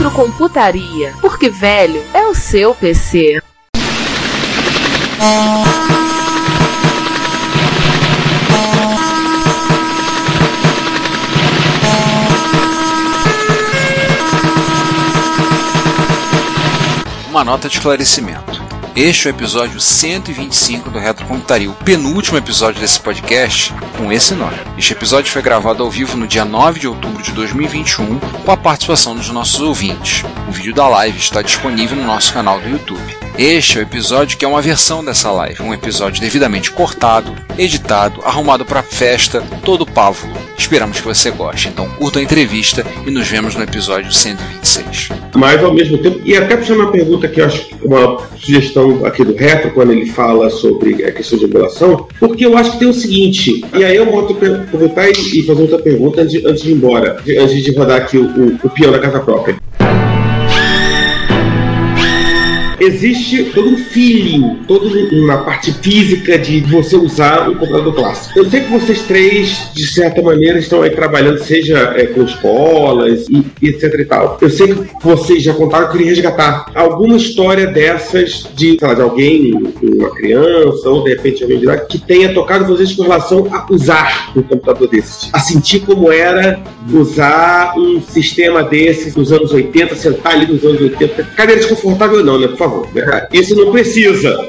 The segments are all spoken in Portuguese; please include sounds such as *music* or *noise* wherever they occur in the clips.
Retrocomputaria, porque velho é o seu PC. Uma nota de esclarecimento. Este é o episódio 125 do Retrocomputaria, o penúltimo episódio desse podcast com esse nome. Este episódio foi gravado ao vivo no dia 9 de outubro de 2021, com a participação dos nossos ouvintes. O vídeo da live está disponível no nosso canal do YouTube. Este é o episódio que é uma versão dessa live, um episódio devidamente cortado, editado, arrumado para festa, todo pávulo. Esperamos que você goste. Então curta a entrevista e nos vemos no episódio 126. Mas ao mesmo tempo, e até puxando uma pergunta que eu acho é uma sugestão aqui do Retro, quando ele fala sobre a questão de emulação, porque eu acho que tem o seguinte, e aí eu a aproveitar e, fazer outra pergunta antes de, antes de ir embora, antes de rodar aqui o, o, o peão da casa própria. Existe todo um feeling, toda uma parte física de você usar um computador clássico. Eu sei que vocês três, de certa maneira, estão aí trabalhando, seja é, com escolas e, e etc e tal. Eu sei que vocês já contaram que queria resgatar alguma história dessas de, sei lá, de alguém, uma criança, ou de repente alguém de lá, que tenha tocado vocês com relação a usar um computador desses. A sentir como era usar um sistema desses nos anos 80, sentar ali nos anos 80. Cadeira desconfortável não, né? Por favor. Isso não precisa.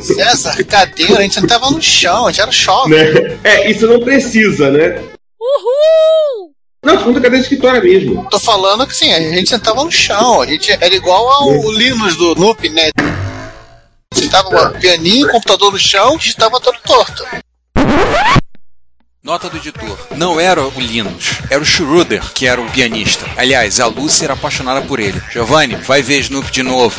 César, cadeira, a gente sentava no chão, a gente era jovem. Né? É, isso não precisa, né? Uhul! Não, tô falando da cadeira de escritório mesmo. Tô falando que sim, a gente sentava no chão, a gente era igual ao Linus do Loop, né? Sentava um pianinho, computador no chão, digitava todo torto. Nota do editor. Não era o Linus, era o Schroeder que era o pianista. Aliás, a Lucy era apaixonada por ele. Giovanni, vai ver Snoop de novo.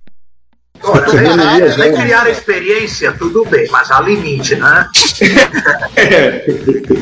Olha, se você criar a experiência, tudo bem, mas há limite, né? É.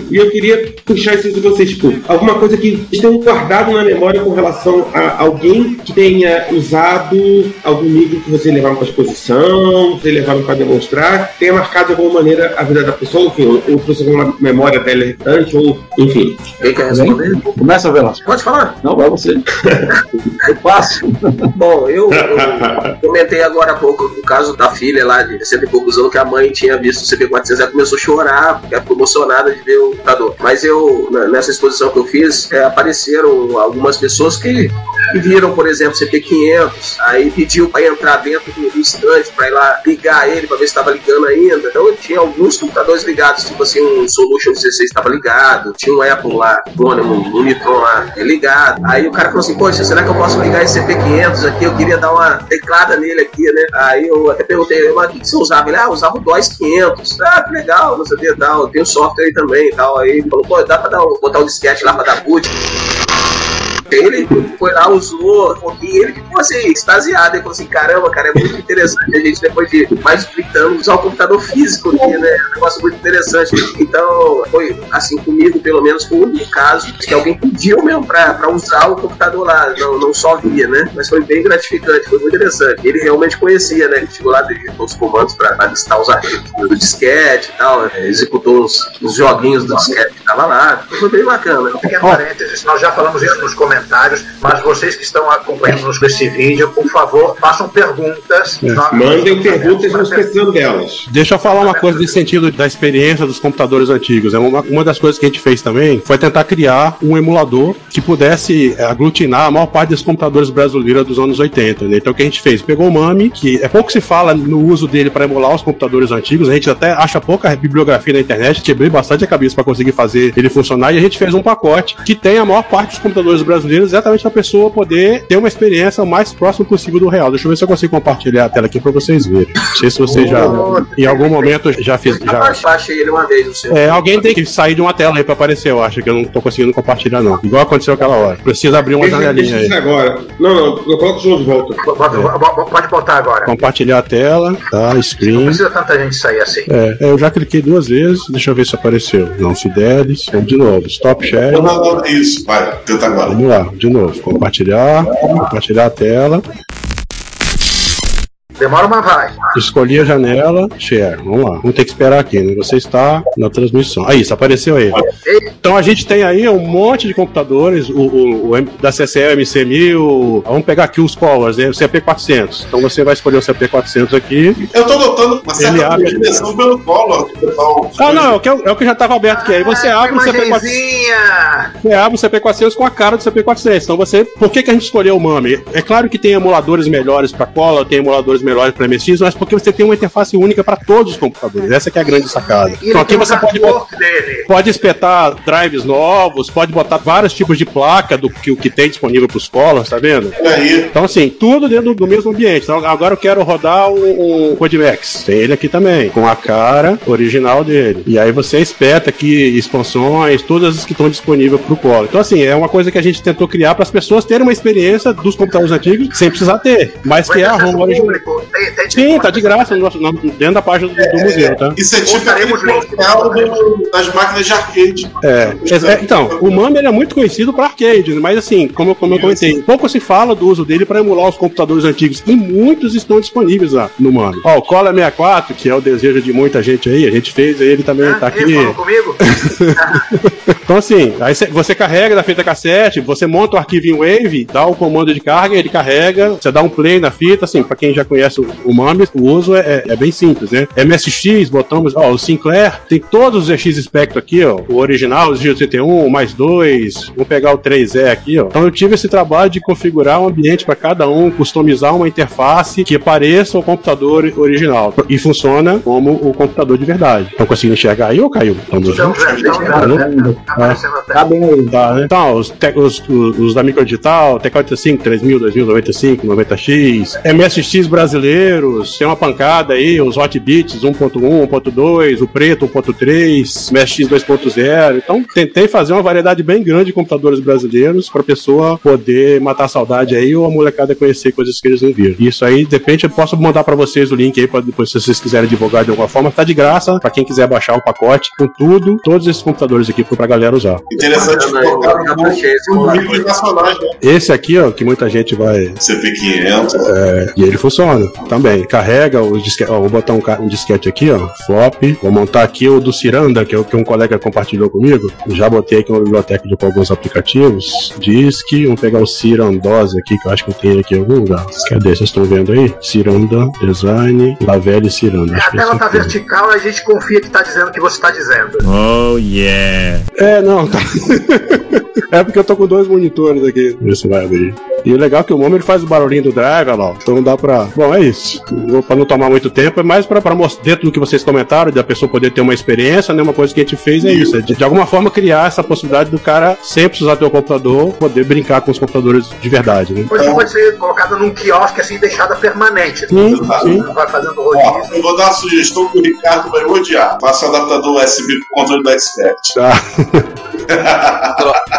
E eu queria puxar isso de vocês, tipo, alguma coisa que vocês tenham guardado na memória com relação a alguém que tenha usado algum livro que vocês levaram para exposição, que vocês levaram para demonstrar, tenha marcado de alguma maneira a vida da pessoa, enfim, ou, ou trouxe alguma memória dela irritante, ou enfim. Quem quer responder? Começa, Velasco. Pode falar. Não, vai você. *laughs* Eu passo. Bom, eu, eu comentei agora há pouco o caso da filha lá de 60 e poucos anos que a mãe tinha visto o CP400 ela começou a chorar, porque ela ficou emocionada de ver o computador. Mas eu, nessa exposição que eu fiz, é, apareceram algumas pessoas que, que viram, por exemplo, CP500, aí pediu para entrar dentro do, do para ir lá ligar ele para ver se estava ligando ainda. Então tinha alguns computadores ligados, tipo assim, um Solution 16 estava ligado, tinha um Apple lá, um, um Nitron lá ligado. Aí o cara falou assim: Poxa, será que eu posso ligar esse CP500 aqui? Eu queria dar uma teclada nele aqui, né? Aí eu até perguntei, mas o que, você usava? Ele, ah, usava o DOS 500. Ah, que legal, não que tal. Tem o software aí também e tal. Aí ele falou, pô, dá pra dar um- botar um disquete lá pra dar boot. Ele foi lá, usou pouquinho, ele ficou assim, extasiado. Ele falou assim: caramba, cara, é muito interessante a gente, depois de mais de 30 anos, usar o computador físico aqui, né? É um negócio muito interessante. Então, foi assim, comigo, pelo menos, foi o único caso que alguém pediu mesmo pra, pra usar o computador lá, não, não só via, né? Mas foi bem gratificante, foi muito interessante. Ele realmente conhecia, né? Ele chegou lá, digitou os comandos pra, listar os arquivos do disquete e tal, né? executou os, os joguinhos do disquete que tava lá. Foi bem bacana. Pequeno parênteses, nós já falamos isso nos comentários, mas vocês que estão acompanhando-nos nesse vídeo, por favor, façam perguntas. Mandem perguntas, nós precisamos delas. Deixa eu falar uma coisa nesse sentido da experiência dos computadores antigos. É uma, uma das coisas que a gente fez também foi tentar criar um emulador que pudesse é, aglutinar a maior parte dos computadores brasileiros dos anos 80. né? Então o que a gente fez? Pegou o MAME, que é pouco se fala no uso dele para emular os computadores antigos, a gente até acha pouca bibliografia na internet, quebrei bastante a cabeça para conseguir fazer ele funcionar e a gente fez um pacote que tem a maior parte dos computadores brasileiros brasileiros exatamente pra pessoa poder ter uma experiência o mais próximo possível do real. Deixa eu ver se eu consigo compartilhar a tela aqui pra vocês verem. Não sei se você já, em algum momento, já fez. Já, Baixei ele uma vez seu. é, alguém tem que sair de uma tela aí pra aparecer, eu acho que eu não tô conseguindo compartilhar, não. Igual aconteceu aquela hora. Precisa abrir uma janelinha aí. agora. Não, não, eu coloco o jogo de volta. Pode botar agora. Compartilhar a tela, tá? Não Screen. precisa tanta gente sair assim. É, eu já cliquei duas vezes, deixa eu ver se apareceu. Não, Fidelis. Vamos de novo. Stop share. Não, não, não, é isso. Vai, tenta agora. Vamos lá, de novo. Compartilhar. Compartilhar a tela. Demora, mas vai. Escolhi a janela, share. Vamos lá. Vamos ter que esperar aqui, né? Você está na transmissão. Aí, isso apareceu aí. Então a gente tem aí um monte de computadores, o, o- o M- da CCE, o MC1000. Vamos pegar aqui os colors, né? O CP400. Então você vai escolher o CP400 aqui. Eu tô notando uma Ele certa abre- pelo o pessoal- Ah, não, é o que, é o que já estava aberto aqui. Aí você abre o CP400. Imagenzinha! Você abre o CP400 com a cara do CP400. Então você. Por que, que a gente escolheu o MAME? É claro que tem emuladores melhores para cola, tem emuladores melhores para MSX, mas porque você tem uma interface única para todos os computadores. Essa que é a grande sacada. Então aqui você pode, pode espetar drives novos, pode botar vários tipos de placa do que o que tem disponível para os colors, tá vendo? Aí. Então, assim, tudo dentro do mesmo ambiente. Então, agora eu quero rodar o, o. Tem ele aqui também, com a cara original dele. E aí você espeta aqui expansões, todas as que estão disponíveis para o Colo. Então, assim, é uma coisa que a gente tentou criar para as pessoas terem uma experiência dos computadores antigos sem precisar ter, mas Vai que é a ROM original. Tem- tem- Sim, tá de graça no nosso- no- dentro da página do, do museu, tá? Isso é tipo link. portal do- das máquinas de arcade. É, é, então, o MAME ele é muito conhecido para arcade, mas assim, como, como eu comentei, pouco se fala do uso dele para emular os computadores antigos e muitos estão disponíveis lá no MAME. Ó, o Cola 64, que é o desejo de muita gente aí, a gente fez, ele também Ah, tá aqui. ele falou comigo? *laughs* Então, assim, aí cê- você carrega da fita cassete, você monta o arquivo em Wave, dá o comando de carga, ele carrega, você dá um play na fita, assim, pra quem já conhece o, o MAME, o uso é, é- é bem simples, né? MSX, botamos, ó, o Sinclair, tem todos os ZX Spectrum aqui, ó, o original, o G81, o mais dois, vamos pegar o 3E aqui, ó. Então eu tive esse trabalho de configurar um ambiente para cada um, customizar uma interface que pareça o computador original e funciona como o computador de verdade. Estão conseguindo enxergar aí ou caiu? Estamos Então, já, Tá, já, né? tá né? Então, os, te- os, os, os da Microdigital, TK85, 3000, 2095, 90X, MSX brasileiros, tem uma pancada aí, os Hot Bits 1.1, 1.2, o preto 1.3, MSX 2.0. Então, tentei fazer uma variedade bem grande de computadores brasileiros pra pessoa poder matar a saudade aí ou a molecada conhecer coisas que eles não viram. Isso aí, de repente, eu posso mandar pra vocês o link aí, pra depois, se vocês quiserem divulgar de alguma forma, tá de graça pra quem quiser baixar o pacote com tudo, todos esses computadores aqui pra galera usar. Interessante né? Esse aqui, ó, que muita gente vai. CP500. é, e ele funciona também. Carrega o disquete. Ó, vou botar um, um disquete aqui, ó. Flop. Vou montar aqui o do Ciranda, que é o que um colega compartilhou comigo. Já botei aqui uma biblioteca de com alguns aplicativos. Disk. Vamos pegar o Cirandose aqui, que eu acho que eu tenho aqui em algum lugar. Cadê? Vocês estão vendo aí? Ciranda, design, Lavelle Ciranda. Acho A é tela tá aqui. vertical, a gente confia que tá dizendo o que você tá dizendo. É, não, tá. *laughs* é porque eu tô com dois monitores aqui. Se vai abrir. E o legal é que o Momo ele faz o barulhinho do drive, olha lá. Então dá pra. Bom, é isso. Pra não tomar muito tempo, é mais mostrar dentro do que vocês comentaram, da pessoa poder ter uma experiência, né? Uma coisa que a gente fez é isso. É de, de alguma forma criar essa possibilidade do cara sempre precisar ter o computador, poder brincar com os computadores de verdade, né? Depois pode ser colocada num quiosque assim, deixada permanente. Sim, sim. Vai fazendo Ó, eu vou dar uma sugestão que o Ricardo vai odiar. Faça o adaptador USB pro controle da Expert. Tá. *laughs*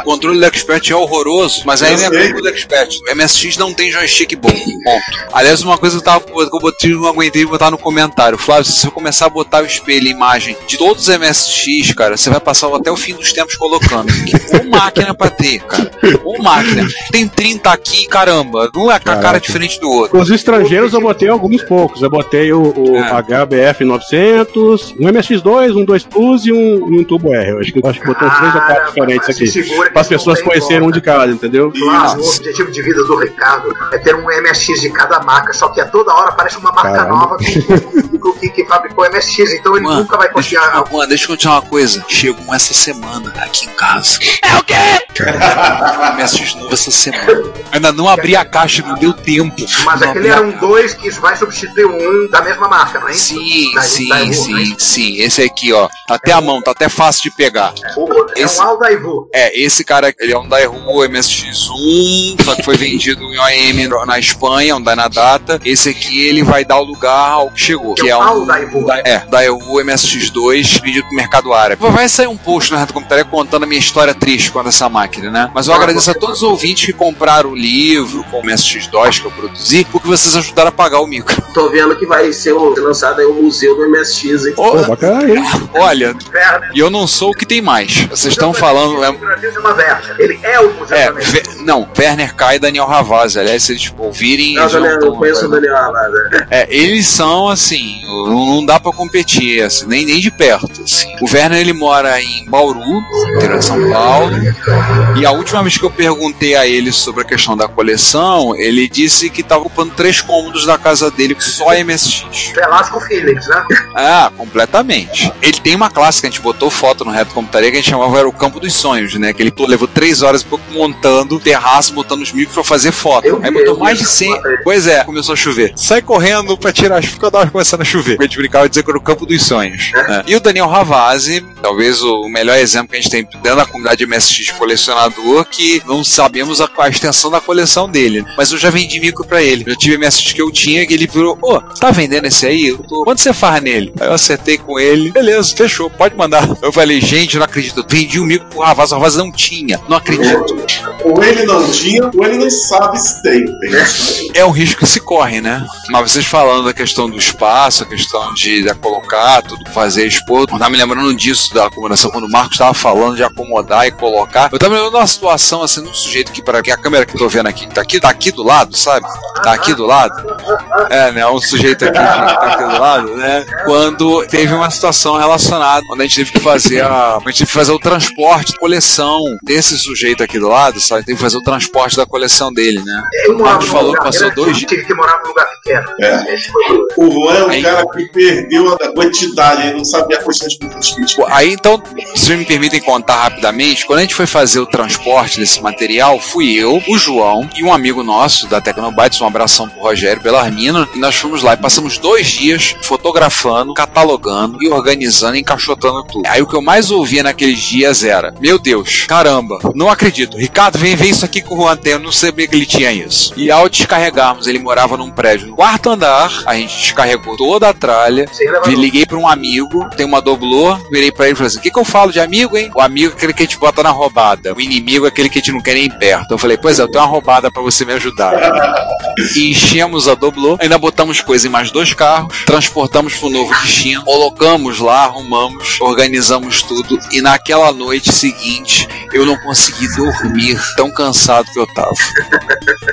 O controle do Expert é horroroso, mas aí Eu não é culpa do Expert. O MSX não tem joystick bom. Ponto. Aliás, uma coisa que eu, tava, que eu botei, não aguentei botar no comentário. Flávio, se você começar a botar o espelho e imagem de todos os MSX, cara, você vai passar até o fim dos tempos colocando. Que Uma máquina pra ter, cara. Uma máquina. Tem 30 aqui, caramba. Um é com a cara diferente do outro. Os estrangeiros eu botei alguns poucos. Eu botei o, o É. HBF 900, um MSX2, um 2 Plus e um, um Turbo R. Eu acho que, eu acho que botou uns três ou quatro Diferentes aqui. se Para as pessoas conhecerem um de cada, entendeu? Claro, o objetivo de vida do Ricardo é ter um MSX de cada marca, só que a toda hora aparece uma marca Caramba. nova público que, que fabricou MSX, então ele Mano, nunca vai conseguir. Deixa, eu- mano, deixa eu continuar uma coisa. Chegou essa semana aqui em casa. É o quê? MSX novo essa semana. Ainda não abri a caixa, não deu tempo. Mas Não aquele era um 2 que vai substituir um da mesma marca, não é isso? Sim, Da- sim, da Evo, sim, né? sim. Esse aqui, ó. Tá até a mão, tá até fácil de pegar. O- É Esse- um Aldaivu. É, esse cara, ele é um Daewoo MSX1, só que foi vendido em OEM na Espanha, um Dynadata. Esse aqui, ele vai dar o lugar ao que chegou, que é um... Aldaivu. Da- É, Daewoo MSX2, vendido pro mercado árabe. Vai sair um post na Reto Computaria contando a minha história triste com essa máquina, né? Mas eu agradeço a todos os ouvintes que compraram o livro com o MSX2 que eu produzi, porque vocês ajudaram a pagar o micro. Tô vendo que vai ser um- lançado aí o museu do MSX, hein? Pô, bacana aí. Olha, e eu não sou o que tem mais. Vocês estão falando... é- O. Ele é o museu É, também. Ve- não, Werner Kai e Daniel Ravaz. Aliás, se eles ouvirem. Não, Daniel, tão- eu conheço o Daniel Alada. É, eles são assim, não, não dá pra competir, assim, nem, nem de perto. Assim. O Werner ele mora em Bauru, interior de São Paulo. E a última vez que eu perguntei a ele sobre a questão da coleção, ele disse que estava ocupando três cômodos da casa dele com só MSX. Velasco Felix, né? Ah, completamente. Ele tem uma clássica, a gente botou foto no Reto Computaria que a gente chamava era o Campo dos Sonhos, né? Que ele pô, levou três horas e pouco montando o terraço, botando os micros pra fazer foto. Eu Aí vi, botou mais vi de essa 100. foto aí. Pois é, começou a chover. Sai correndo pra tirar as tava começando a chover. A gente brincava de dizer que era o Campo dos Sonhos. né? E o Daniel Ravazzi, talvez o melhor exemplo que a gente tem dentro da comunidade MSX colecionador, que não sabemos a, a extensão da coleção dele. Mas eu já vendi micro pra ele. Eu tive MSX que eu tinha que ele virou, ô, tá vendendo esse aí? Eu tô... Quanto você faz nele? Aí eu acertei com ele, beleza, fechou, pode mandar. Eu falei, gente, não acredito. Vendi um micro pro Ravazzi, o Ravazzi não tinha. Não acredito. Ou ele não tinha, ou ele não sabe se tem. É um risco que se corre, né? Mas vocês falando da questão do espaço, a questão de, de colocar, tudo fazer, expor, eu tava me lembrando disso da acomodação, quando o Marcos estava falando de acomodar e colocar. Eu tava me lembrando de uma situação assim, de um sujeito que, para que a câmera que eu tô vendo aqui, tá aqui, tá aqui do lado, sabe? Tá aqui do lado. É, né? Um sujeito aqui, que tá aqui do lado, né? Quando teve uma situação relacionada, onde a gente teve que fazer a. A gente teve que fazer o transporte, coleção desse sujeito aqui do lado, sabe? Teve que fazer o transporte da coleção dele, né? O morava falou que passou dois dias. Tive que morar num lugar pequeno. É. O- Juan é um Aí- cara que perdeu a quantidade, ele não sabia a quantidade de. Pô, Aí então, se vocês me permitem contar rapidamente, quando a gente foi fazer o transporte desse material, fui eu, o João e um amigo nosso da Tecnobytes, um abração pro Rogério Belarmino, e nós fomos lá e passamos dois dias fotografando, catalogando e organizando, encaixotando tudo. Aí o que eu mais ouvia naqueles dias era: Meu Deus, caramba, não acredito. Ricardo, vem ver isso aqui com o Juan tem, eu não sabia que ele tinha isso. E ao descarregarmos, ele morava num prédio no quarto andar, a gente descarregou toda a tralha, Liguei pra um amigo, tem uma doblô, virei pra ele e falei assim: o que, que eu falo de amigo, hein? O amigo é aquele que a gente bota na roubada. O inimigo é aquele que a gente não quer nem perto. Eu falei, pois é, eu tenho uma roubada pra você me ajudar. *laughs* e enchemos a doblô, ainda botamos coisa em mais dois carros, transportamos pro novo destino, colocamos lá, arrumamos, organizamos tudo. E naquela noite seguinte, eu não consegui dormir, tão cansado que eu tava.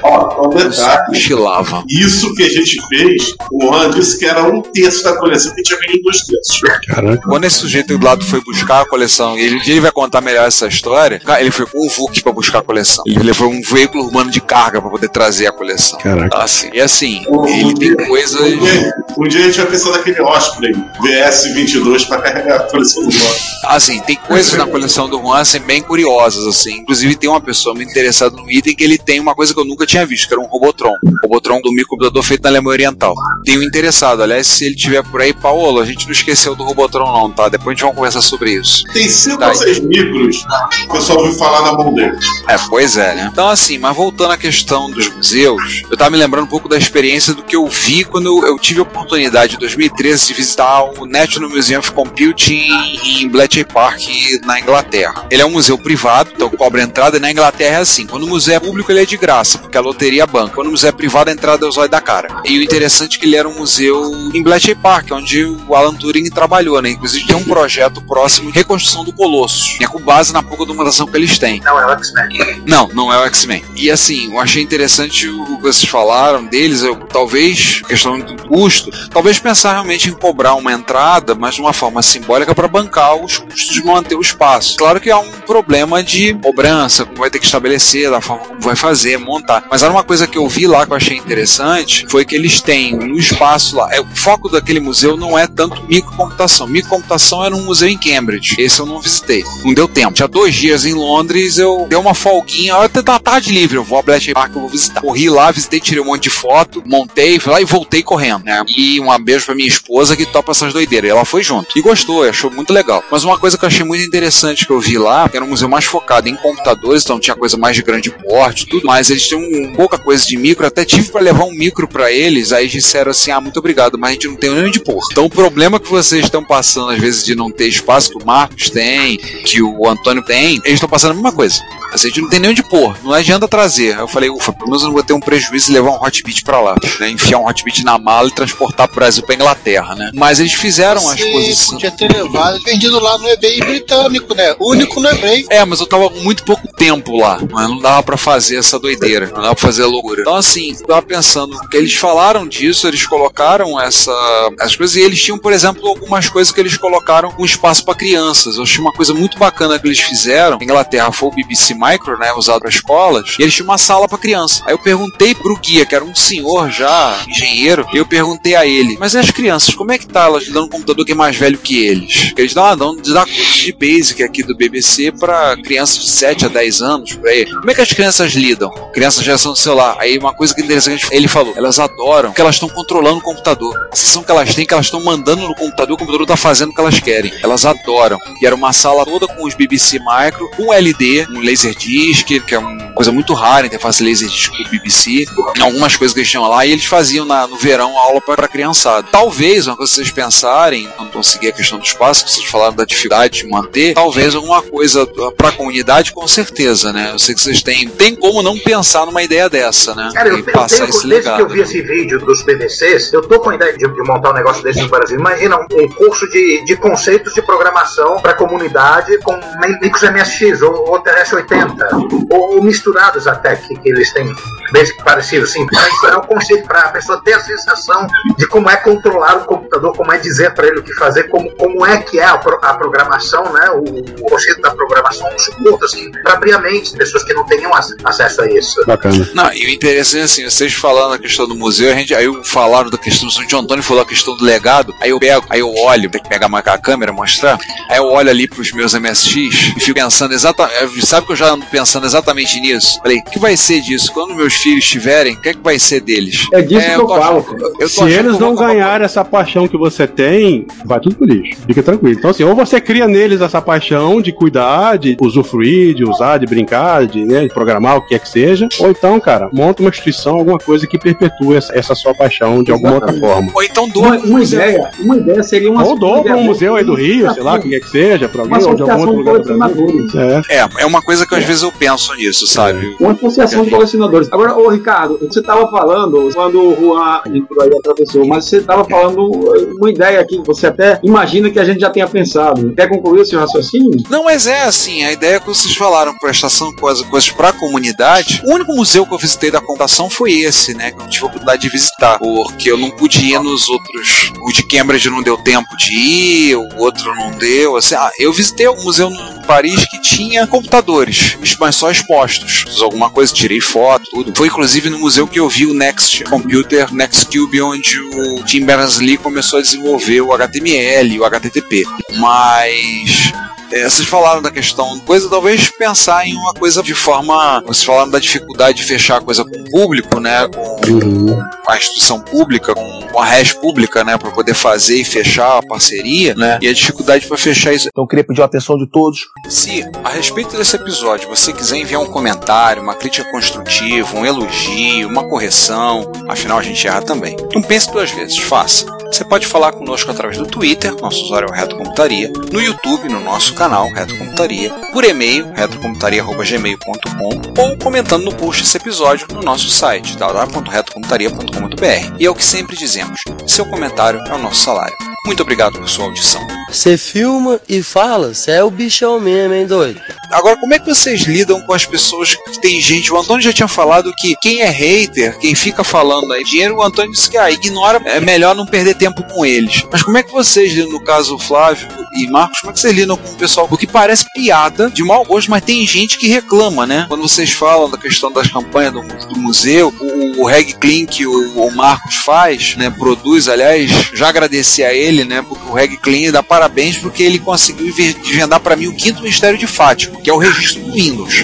Ó, um Eu só detalhe. cochilava. Isso que a gente fez, o Juan disse que era um terço da coleção, que a gente ia vender em dois terços. Caraca. Quando esse sujeito do lado foi buscar a coleção, e ele, ele vai contar melhor essa história, ele foi com o VUC pra buscar a coleção. Ele levou um veículo urbano de carga pra poder trazer a coleção. Caraca. Assim, e assim, ele tem coisas. Um dia, um dia a gente vai pensar naquele Osprey VS22 pra carregar a coleção do Juan. Assim, tem coisas na coleção do Juan assim, bem curiosas, assim. Inclusive tem uma pessoa muito interessada no item que ele tem uma coisa que eu nunca tinha visto, que era um Robotron. Robotron do microcomputador feito na Alemanha Oriental. Tem um interessado, aliás, se ele tiver por aí, Paulo, a gente não esqueceu do Robotron não, tá? Depois a gente vai conversar sobre isso. Tem cinco Tá. ou seis micros que o pessoal ouviu falar na mão dele. É, pois é, né? Então, assim, mas voltando à questão dos museus, eu tava me lembrando um pouco da experiência do que eu vi quando eu, eu tive a oportunidade, em 2013, de visitar o National Museum of Computing em Bletchley Park, na Inglaterra. Ele é um museu privado, então cobra entrada, e na Inglaterra é assim. Quando o museu é público, ele é de graça, porque a loteria banca. Quando o museu é privado, a entrada é o zóio da cara. E o interessante é que ele era um museu em Bletchley Park, onde o Alan Turing trabalhou, né? Inclusive tem um projeto próximo de reconstrução do Colossus, né? com base na pouca documentação que eles têm. Não, é o X-Men. Não, não é o X-Men. E assim, eu achei interessante o que vocês falaram deles. Eu, talvez, questão do custo, talvez pensar realmente em cobrar uma entrada, mas de uma forma simbólica para bancar os custos de manter o espaço. Claro que há um problema de cobrança, como vai ter que estabelecer da forma como vai fazer, montar. Mas era uma coisa que eu vi lá que eu achei interessante, foi que eles têm no espaço lá. É, o foco daquele museu não é tanto microcomputação. Microcomputação era um museu em Cambridge. Esse eu não visitei. Não deu tempo. Tinha dois dias em Londres, eu dei uma folguinha. Eu até da tarde livre, eu vou a Bletchley Park, eu vou visitar. Corri lá, visitei, tirei um monte de foto, montei, fui lá e voltei correndo, né? E um beijo pra minha esposa que topa essas doideiras. Ela foi junto. E gostou, achou muito legal. Mas uma coisa que eu achei muito interessante que eu vi lá, que era um museu mais focado em computadores, então tinha coisa mais de grande porte, tudo, mas eles têm um, pouca coisa de micro, até tive para levar um micro para eles, aí disseram assim: "Ah, muito obrigado, mas a gente não tem nem onde pôr". Então o problema que vocês estão passando às vezes de não ter espaço que o Marcos tem, que o Antônio tem, eles estão passando a mesma coisa. Assim, a gente não tem nem onde pôr, não adianta trazer. Aí eu falei, ufa, pelo menos eu não vou ter um prejuízo e levar um hotbit pra lá. Né? Enfiar um hotbit na mala e transportar pro Brasil pra Inglaterra, né? Mas eles fizeram a Você exposição. podia ter levado vendido lá no eBay britânico, né? Único no eBay. É, mas eu tava com muito pouco tempo mas não dava pra fazer essa doideira, não dava pra fazer a loucura. Então, assim, eu tava pensando que eles falaram disso, eles colocaram essa, essas coisas, e eles tinham, por exemplo, algumas coisas que eles colocaram um espaço pra crianças. Eu achei uma coisa muito bacana que eles fizeram. Na Inglaterra foi o BBC Micro, né, usado para escolas, e eles tinham uma sala pra criança. Aí eu perguntei pro guia, que era um senhor já, engenheiro, eu perguntei a ele, mas as crianças, como é que tá elas lidando com um computador que é mais velho que eles? Porque eles dão, dão, dão curso de Basic aqui do BBC pra crianças de 7 a 10 anos, por aí. Como é que as crianças lidam? Crianças geração do celular. Aí uma coisa que é interessante, ele falou, elas adoram que elas estão controlando o computador. A sensação que elas têm é que elas estão mandando no computador, o computador tá fazendo o que elas querem. Elas adoram. E era uma sala toda com os BBC Micro, um LD, um Laserdisc, que é uma coisa muito rara, interface Laserdisc com BBC. Algumas coisas que eles tinham lá, e eles faziam na- no verão aula para criançada. Talvez, uma coisa que vocês pensarem, quando vão seguir a questão do espaço, que vocês falaram da dificuldade de manter, talvez alguma coisa para a comunidade, com certeza, né? Eu sei que vocês têm, tem como não pensar numa ideia dessa, né? Cara, eu, e eu passar tenho, esse desde que legado. eu vi esse vídeo dos PVCs, eu tô com a ideia de, de montar um negócio desse no Brasil. Imagina um, um curso de, de conceitos de programação para comunidade com micros MSX ou, ou TRS-80, ou, ou misturados até, que, que eles têm basic parecido, assim, para ensinar o conceito, para a pessoa ter a sensação de como é controlar o computador, como é dizer para ele o que fazer, como, como é que é a, pro- a programação, né, o, o conceito da programação, um suporte, assim, para abrir a mente pessoas que não tenham ac- acesso a isso. Bacana. Não, e o interessante é assim, vocês falando a questão do museu, a gente, aí eu falaram da questão, o John Antônio falou a questão do legado, aí eu pego, aí eu olho, tem que pegar mais a câmera, mostrar, aí eu olho ali pros meus MSX e fico pensando exatamente, sabe que eu já ando pensando exatamente nisso? Falei, o que vai ser disso? Quando meus filhos tiverem, o que é que vai ser deles? É disso que eu tô falo, Se eles não ganharem essa paixão que você tem, vai tudo pro lixo. Fica tranquilo. Então, assim, ou você cria neles essa paixão de cuidar, de usufruir, de usar, de brincar, de, né, de programar, o que quer que seja, ou então, cara, monta uma instituição, alguma coisa que perpetue essa, essa sua paixão de alguma outra forma. Ou então Uma, doa uma ideia, uma ideia seria uma. Ou dou pra um museu aí do Rio, sei lá, o que quer que seja, pra Uma alguém, ou de algum outro lugar do Brasil. É. É, é uma coisa que às vezes eu penso nisso, sabe? Uma associação de colecionadores. Agora, ô Ricardo, você estava falando, quando o Juan entrou aí, atravessou, mas você estava falando uma ideia aqui, que você até imagina que a gente já tenha pensado. Quer concluir o seu raciocínio? Não, mas é assim, a ideia que vocês falaram, prestação de coisas, coisas pra comunidade. O único museu que eu visitei da computação foi esse, né? Que eu tive a oportunidade de visitar. Porque eu não pude ir nos outros. O de Cambridge não deu tempo de ir, o outro não deu. Assim, ah, eu visitei um museu em Paris que tinha computadores, mas só expostos. Fiz alguma coisa, tirei foto, tudo. Foi inclusive no museu que eu vi o Next Computer, Next Cube, onde o Tim Berners-Lee começou a desenvolver o HTML o HTTP. Mas é, vocês falaram da questão coisa, talvez pensar em uma coisa de forma. Vocês falaram da dificuldade de fechar a coisa com o público, né? Com a instituição pública, com com a res pública, né? Para poder fazer e fechar a parceria, né? E a dificuldade para fechar isso. Então eu queria pedir a atenção de todos. Se a respeito desse episódio você quiser enviar um comentário, uma crítica construtiva, um elogio, uma correção, afinal a gente erra também. Não pense duas vezes, faça. Você pode falar conosco através do Twitter, nosso usuário é o Reto Computaria, no YouTube, no nosso canal Reto Computaria, por e-mail, retocomputaria.gmail.com ou comentando no post desse episódio no nosso site, www.retocomputaria.com.br. E é o que sempre dizemos, seu comentário é o nosso salário. Muito obrigado por sua audição. Você filma e fala, você é o bichão mesmo, hein, doido? Agora, como é que vocês lidam com as pessoas que tem gente? O Antônio já tinha falado que quem é hater, quem fica falando aí dinheiro, o Antônio disse que ah, ignora, é melhor não perder tempo com eles. Mas como é que vocês, no caso Flávio e Marcos, como é que vocês lidam com o pessoal? Porque parece piada, de mau gosto, mas tem gente que reclama, né? Quando vocês falam da questão das campanhas do, do museu, o, o Reg Clean que o, o, Marcos faz, né? Produz, aliás, já agradecer a ele, né? Porque o Reg Clean dá parabéns porque ele conseguiu desvendar para mim o quinto mistério de Fátima, que é o registro do Windows.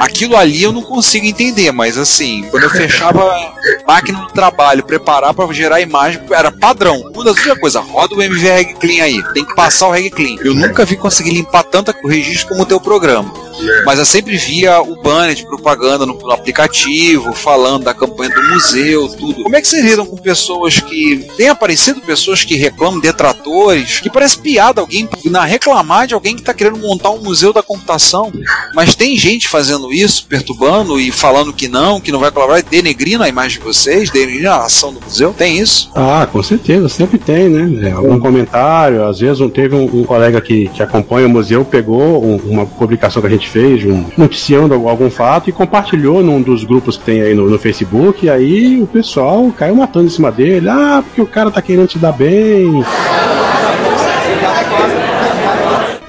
Aquilo ali eu não consigo entender, mas assim, quando eu fechava máquina do trabalho, preparar para gerar imagem, era padrão. Muda outra coisa, roda o MV Reg Clean aí, tem que passar o Reg Clean. Eu nunca vi conseguir limpar tanto o registro como o teu programa. Mas eu sempre via o banner de propaganda no, no, aplicativo, falando da campanha do museu, tudo. Como é que vocês lidam com pessoas que. Tem aparecido pessoas que reclamam, detratores, que parece piada alguém na reclamar de alguém que está querendo montar um museu da computação. Mas tem gente fazendo isso, perturbando e falando que não, que não vai colaborar, denegrindo a imagem de vocês, denegrindo a ação do museu. Tem isso? Ah, com certeza, sempre tem, né? É, algum comentário, às vezes teve um, um colega que, que acompanha o museu, pegou um, uma publicação que a gente fez, um, noticiando algum fato e compartilhou num dos grupos que tem aí no, no Facebook. E aí o pessoal caiu matando em cima dele. Ah, porque o cara tá querendo te dar bem.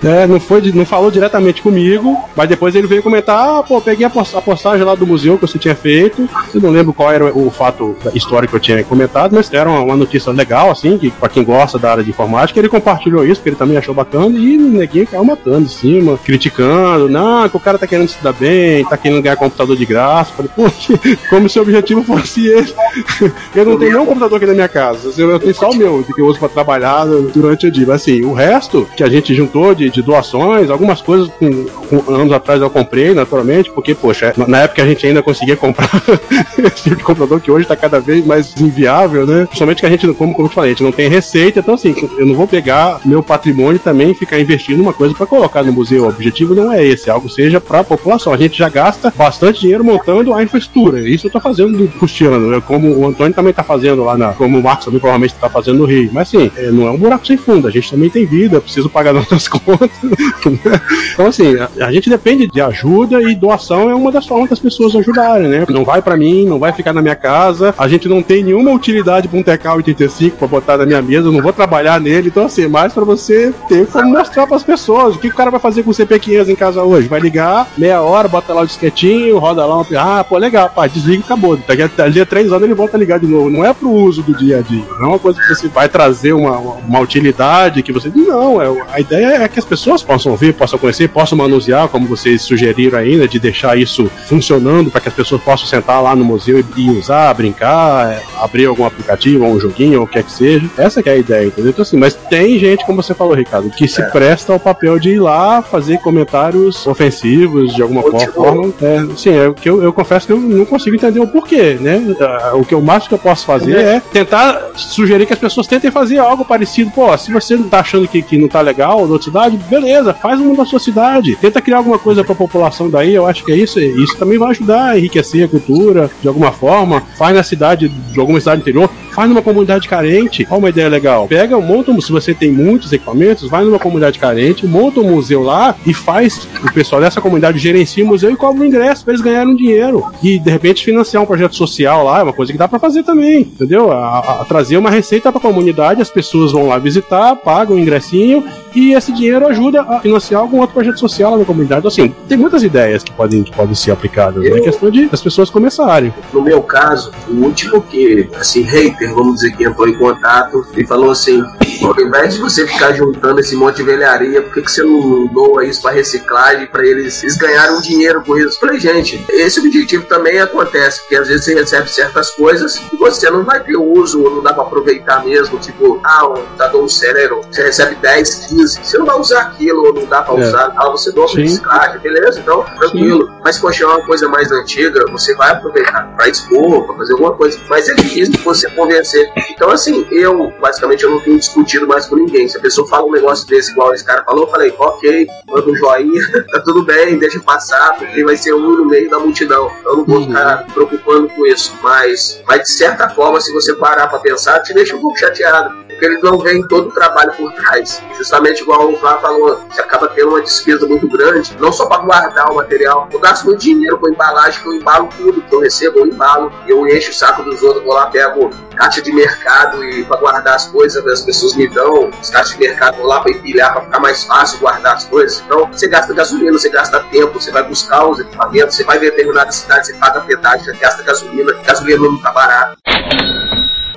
É, não, foi, não falou diretamente comigo, mas depois ele veio comentar: ah, pô, peguei a postagem lá do museu que você tinha feito. Eu não lembro qual era o fato histórico que eu tinha comentado, mas era uma, notícia legal, assim, que pra quem gosta da área de informática, ele compartilhou isso, porque ele também achou bacana, e o neguinho caiu matando em cima, criticando: não, que o cara tá querendo se dar bem, tá querendo ganhar computador de graça. Falei, pô, *laughs* como se o objetivo fosse esse. *laughs* eu não tenho nenhum computador aqui na minha casa, eu tenho só o meu, que eu uso pra trabalhar durante o dia. Mas assim, o resto que a gente juntou de de, doações, algumas coisas com, com, anos atrás eu comprei, naturalmente, porque, poxa, na época a gente ainda conseguia comprar *laughs* esse tipo de computador que hoje está cada vez mais inviável, né? Principalmente que a gente, como, como eu falei, a gente não tem receita, então assim, eu não vou pegar meu patrimônio também e ficar investindo numa coisa para colocar no museu. O objetivo não é esse, algo seja para a população. A gente já gasta bastante dinheiro montando a infraestrutura. Isso eu estou fazendo custeando, como o Antônio também está fazendo lá na, como o Marcos também provavelmente está fazendo no Rio. Mas assim, é, não é um buraco sem fundo, a gente também tem vida, preciso pagar *laughs* nossas contas conta. *laughs* então, assim, a, a, gente depende de ajuda e doação é uma das formas das pessoas ajudarem, né? Não vai para mim, não vai ficar na minha casa, a gente não tem nenhuma utilidade para um TK-85 para botar na minha mesa, eu não vou trabalhar nele, então, assim, mais para você ter como mostrar para as pessoas o que o cara vai fazer com o CP500 em casa hoje. Vai ligar, meia hora, bota lá o disquetinho, roda lá, um... ah, pô, legal, pá, desliga e acabou. Daqui a três anos ele volta a ligar de novo. Não é pro uso do dia a dia, não é uma coisa que você vai trazer uma, uma utilidade que você. Não, é, a ideia é que as pessoas possam ver, possam conhecer, possam manusear, como vocês sugeriram ainda, de deixar isso funcionando para que as pessoas possam sentar lá no museu e usar, brincar, é, abrir algum aplicativo, ou um joguinho, ou o que é que seja. Essa que é a ideia, entendeu? Então, assim, mas tem gente, como você falou, Ricardo, que se é. presta ao papel de ir lá fazer comentários ofensivos de alguma forma. É, sim, é, que eu, eu confesso que eu não consigo entender o porquê, né? Ah, o que o máximo que eu posso fazer é. é tentar sugerir que as pessoas tentem fazer algo parecido. Pô, se você não tá achando que, que não tá legal na outra cidade, beleza, faz uma da sua cidade. Tenta criar alguma coisa para a população daí, eu acho que é isso. Isso também vai ajudar a enriquecer a cultura de alguma forma. Faz na cidade, de alguma cidade interior, faz numa comunidade carente. Olha uma ideia legal. Pega, monta, se você tem muitos equipamentos, vai numa comunidade carente, monta um museu lá e faz o pessoal dessa comunidade gerencia o museu e cobra o ingresso para eles ganharem dinheiro. E de repente financiar um projeto social lá, é uma coisa que dá para fazer também, entendeu? A, a, trazer uma receita para a comunidade, as pessoas vão lá visitar, pagam o ingressinho e esse dinheiro ajuda a financiar algum outro projeto social lá na comunidade. Então, assim, tem muitas ideias que podem, que podem ser aplicadas. Né? É questão de as pessoas começarem. No meu caso, o último que, assim, hater, vamos dizer, que entrou em contato e falou assim: ao invés de você ficar juntando esse monte de velharia, por que, que você não doa isso para reciclagem, para eles, eles ganharem um dinheiro com isso? falei, gente, esse objetivo também acontece, porque às vezes você recebe certas coisas e você não vai ter uso, ou não dá para aproveitar mesmo, tipo, ah, um computador um cérebro, você recebe 10, 15, você não vai usar aquilo, ou não dá para é. usar, ah, você doa para reciclagem, beleza? Então, tranquilo. Sim. Mas, poxa, é uma coisa mais antiga, você vai aproveitar para expor, para fazer alguma coisa, mas é difícil você convencer. Então, assim, eu, basicamente, eu não tenho discutido mais com ninguém. Se a pessoa fala um negócio desse, igual esse cara falou, eu falei, ok, manda um joinha, *laughs* tá tudo bem, deixa passar, porque vai ser um no meio da multidão. Eu não vou uhum. ficar me preocupando com isso. Mas, mas, de certa forma, se você parar pra pensar, te deixa um pouco chateado porque eles não veem todo o trabalho por trás. Justamente igual o Flávio falou, você acaba tendo uma despesa muito grande, não só para guardar o material. Eu gasto muito dinheiro com embalagem, que eu embalo tudo que eu recebo, eu embalo, eu encho o saco dos outros, vou lá, pego caixa de mercado e para guardar as coisas, as pessoas me dão os caixas de mercado, lá para empilhar, para ficar mais fácil guardar as coisas. Então, você gasta gasolina, você gasta tempo, você vai buscar os equipamentos, você vai em determinada cidade, você paga pedágio, gasta gasolina, gasolina não tá barato.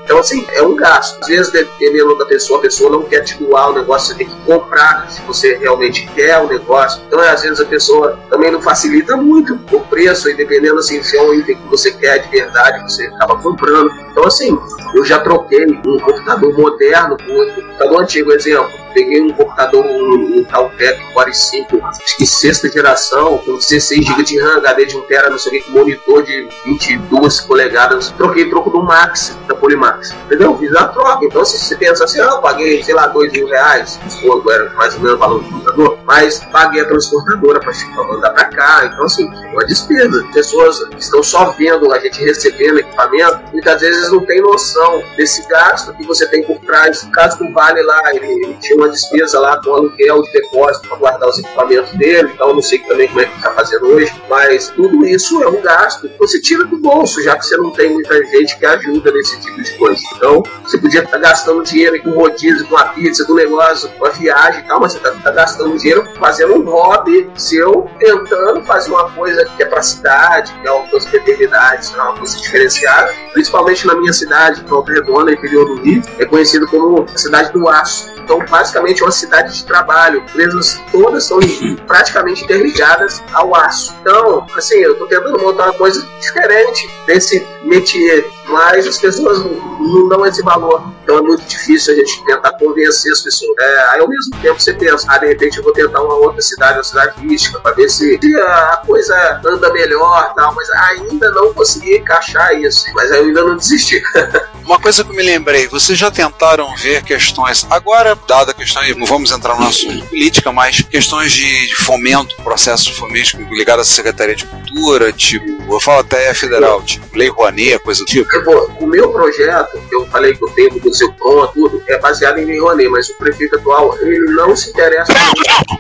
Então, assim, é um gasto. Às vezes, dependendo da pessoa, a pessoa não quer te doar o negócio, você tem que comprar se você realmente quer o negócio. Então, às vezes, a pessoa também não facilita muito o preço, e dependendo assim, se é um item que você quer de verdade, você acaba comprando. Então, assim, eu já troquei um computador moderno por um computador antigo, exemplo. Peguei um computador, um, um Taltec Core 5, acho que sexta geração, com 16 GB de RAM, HD de 1 TB, não sei o que, monitor de 22 polegadas. Troquei troco do Max, da Polimax. Entendeu? Fiz a troca. Então, se você pensa assim, ah, eu paguei, sei lá, 2 mil reais, quando era mais ou menos o valor do computador, mas paguei a transportadora para mandar para cá. Então, assim, é uma despesa. Pessoas estão só vendo a gente recebendo equipamento, muitas vezes não tem noção desse gasto que você tem por trás. O caso do Vale lá, ele tinha uma despesa lá com aluguel de depósito para guardar os equipamentos dele, então não sei também como é que está fazendo hoje, mas tudo isso é um gasto que você tira do bolso, já que você não tem muita gente que ajuda nesse tipo de coisa. Então, você podia estar tá gastando dinheiro com rodízio, com a pizza, com o negócio, com a viagem e tal, mas você está tá gastando dinheiro fazendo um hobby seu, tentando fazer uma coisa que é para a cidade, que é uma coisa de eternidade, é uma coisa diferenciada, principalmente na minha cidade, Volta Redonda, interior do Rio, é conhecido como a cidade do aço. Então, basicamente, é uma cidade de trabalho. Empresas todas são praticamente interligadas ao aço. Então, assim, eu estou tentando montar uma coisa diferente desse métier, mas as pessoas não dão esse valor. Então é muito difícil a gente tentar convencer as pessoas. É, aí ao mesmo tempo você pensa, ah, de repente eu vou tentar uma outra cidade, uma cidade mística, para ver se a coisa anda melhor tal, mas ainda não consegui encaixar isso. Mas eu ainda não desisti. *laughs* Uma coisa que eu me lembrei, vocês já tentaram ver questões, agora, dada a questão, não vamos entrar no assunto política, mas questões de, fomento, processo fomento ligado à Secretaria de Cultura, tipo, eu falo até federal, tipo, Lei Rouanet, coisa do tipo. O meu projeto, que eu falei que eu tenho do seu pronto, tudo, é baseado em Lei Rouanet, mas o prefeito atual, ele não se interessa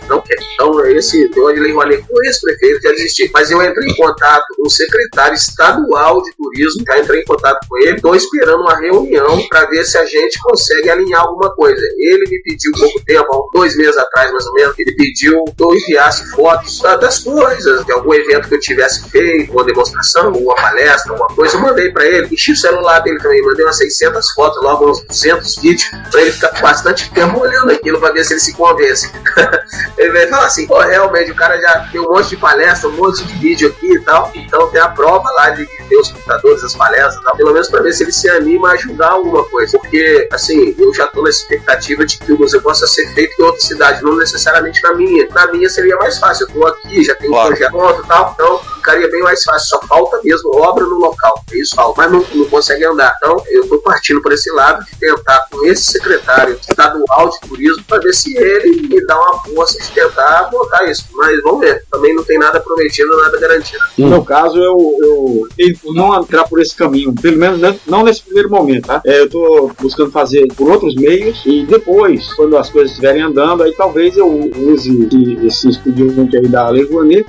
não quer. Então, esse negócio de Lei Rouanet com esse prefeito já existia. Mas eu entrei em contato com o secretário estadual de turismo, já entrei em contato com ele, estou esperando uma reunião para ver se a gente consegue alinhar alguma coisa. Ele me pediu pouco tempo, há dois meses atrás mais ou menos, ele pediu que eu enviasse fotos das coisas, de algum evento que eu tivesse feito, uma demonstração, uma palestra, alguma coisa. Eu mandei para ele, enchi o celular dele também, mandei umas 600 fotos, logo uns 200 vídeos, para ele ficar bastante tempo olhando aquilo para ver se ele se convence. *laughs* ele vai falar assim: pô, realmente, o cara já tem um monte de palestra, um monte de vídeo aqui e tal, então tem a prova lá de ter os computadores, as palestras e tal, pelo menos para ver se ele se anima a ajudar alguma coisa. Porque, assim, eu já tô na expectativa de que o museu possa ser feito em outra cidade, não necessariamente na minha. Na minha seria mais fácil, eu tô aqui, já tenho claro. um projeto pronto e tal, então ficaria bem mais fácil. Só falta mesmo obra no local. É isso falta. Mas não, não consegue andar. Então, eu estou partindo por esse lado de tentar com esse secretário estadual de turismo para ver se ele me dá uma força de tentar botar isso. Mas vamos ver. Também não tem nada prometido, nada garantido. No meu caso, eu, eu tento não entrar por esse caminho. Pelo menos não nesse primeiro momento, tá? É, eu estou buscando fazer por outros meios e depois, quando as coisas estiverem andando, aí talvez eu use esse expediente aí da Lei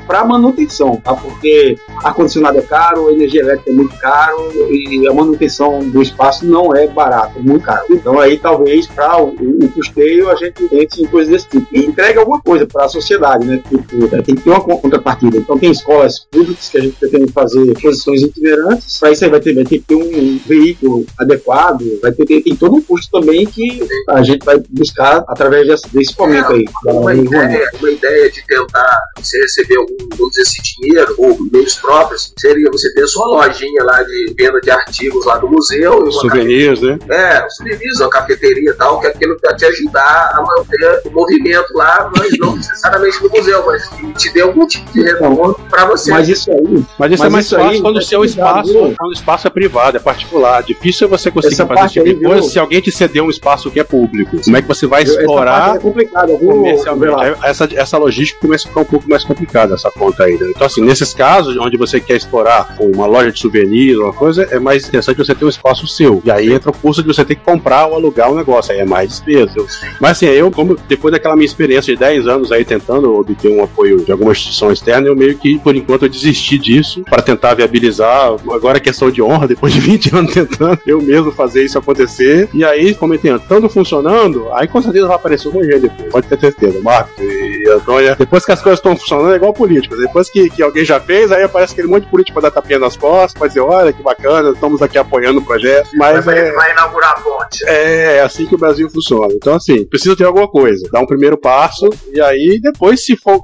para manutenção, tá? Porque porque ar-condicionado é caro, energia elétrica é muito caro e a manutenção do espaço não é barata, é muito caro. Então aí talvez para o, o, custeio a gente pense em coisas desse tipo. E entrega alguma coisa para a sociedade, né? Tipo, tem que ter uma contrapartida. Então tem escolas públicas que a gente pretende fazer exposições itinerantes, para isso aí vai ter, vai ter que ter um veículo adequado, vai ter, tem todo um custo também que a gente vai buscar através desse, desse fomento aí. Uma ideia, uma ideia de tentar você receber algum, vamos dizer, esse dinheiro ou meios próprios, seria você ter sua lojinha lá de venda de artigos lá do museu. Souvenirs, né? É, souvenirs, uma cafeteria e tal, que é aquilo para te ajudar a manter o movimento lá, mas não *coughs* necessariamente no museu, mas te dê algum tipo de retorno para você. Mas isso aí. Mas isso é mais isso fácil quando o seu espaço, quando o espaço é privado, é particular. Difícil é você conseguir Essa fazer isso depois viu? se alguém te ceder um espaço que é público. Como é que você vai explorar é complicado, comercialmente? Essa, essa logística começa a ficar um pouco mais complicada, essa conta aí. Né? Então, assim, nesses casos onde você quer explorar uma loja de souvenirs, uma coisa, é mais interessante você ter um espaço seu. E aí entra o custo de você ter que comprar ou alugar um negócio, aí é mais despesa. Mas assim, eu, como depois daquela minha experiência de 10 anos aí tentando obter um apoio de alguma instituição externa, eu meio que, por enquanto, eu desisti disso para tentar viabilizar. Agora é questão de honra, *laughs* depois de 20 anos tentando eu mesmo fazer isso acontecer. E aí, como eu tenho tanto funcionando, aí com certeza vai aparecer um jeito depois. Pode ter certeza, Marcos e Antônia. Depois que as coisas estão funcionando, é igual política. Depois que, que alguém já fez, aí aparece aquele monte de político pra dar tapinha nas costas, pra dizer, olha que bacana, estamos aqui apoiando o projeto. Mas vai, é, vai inaugurar a ponte. é, é assim que o Brasil funciona. Então, assim, precisa ter alguma coisa. Dar um primeiro passo e aí, depois, se for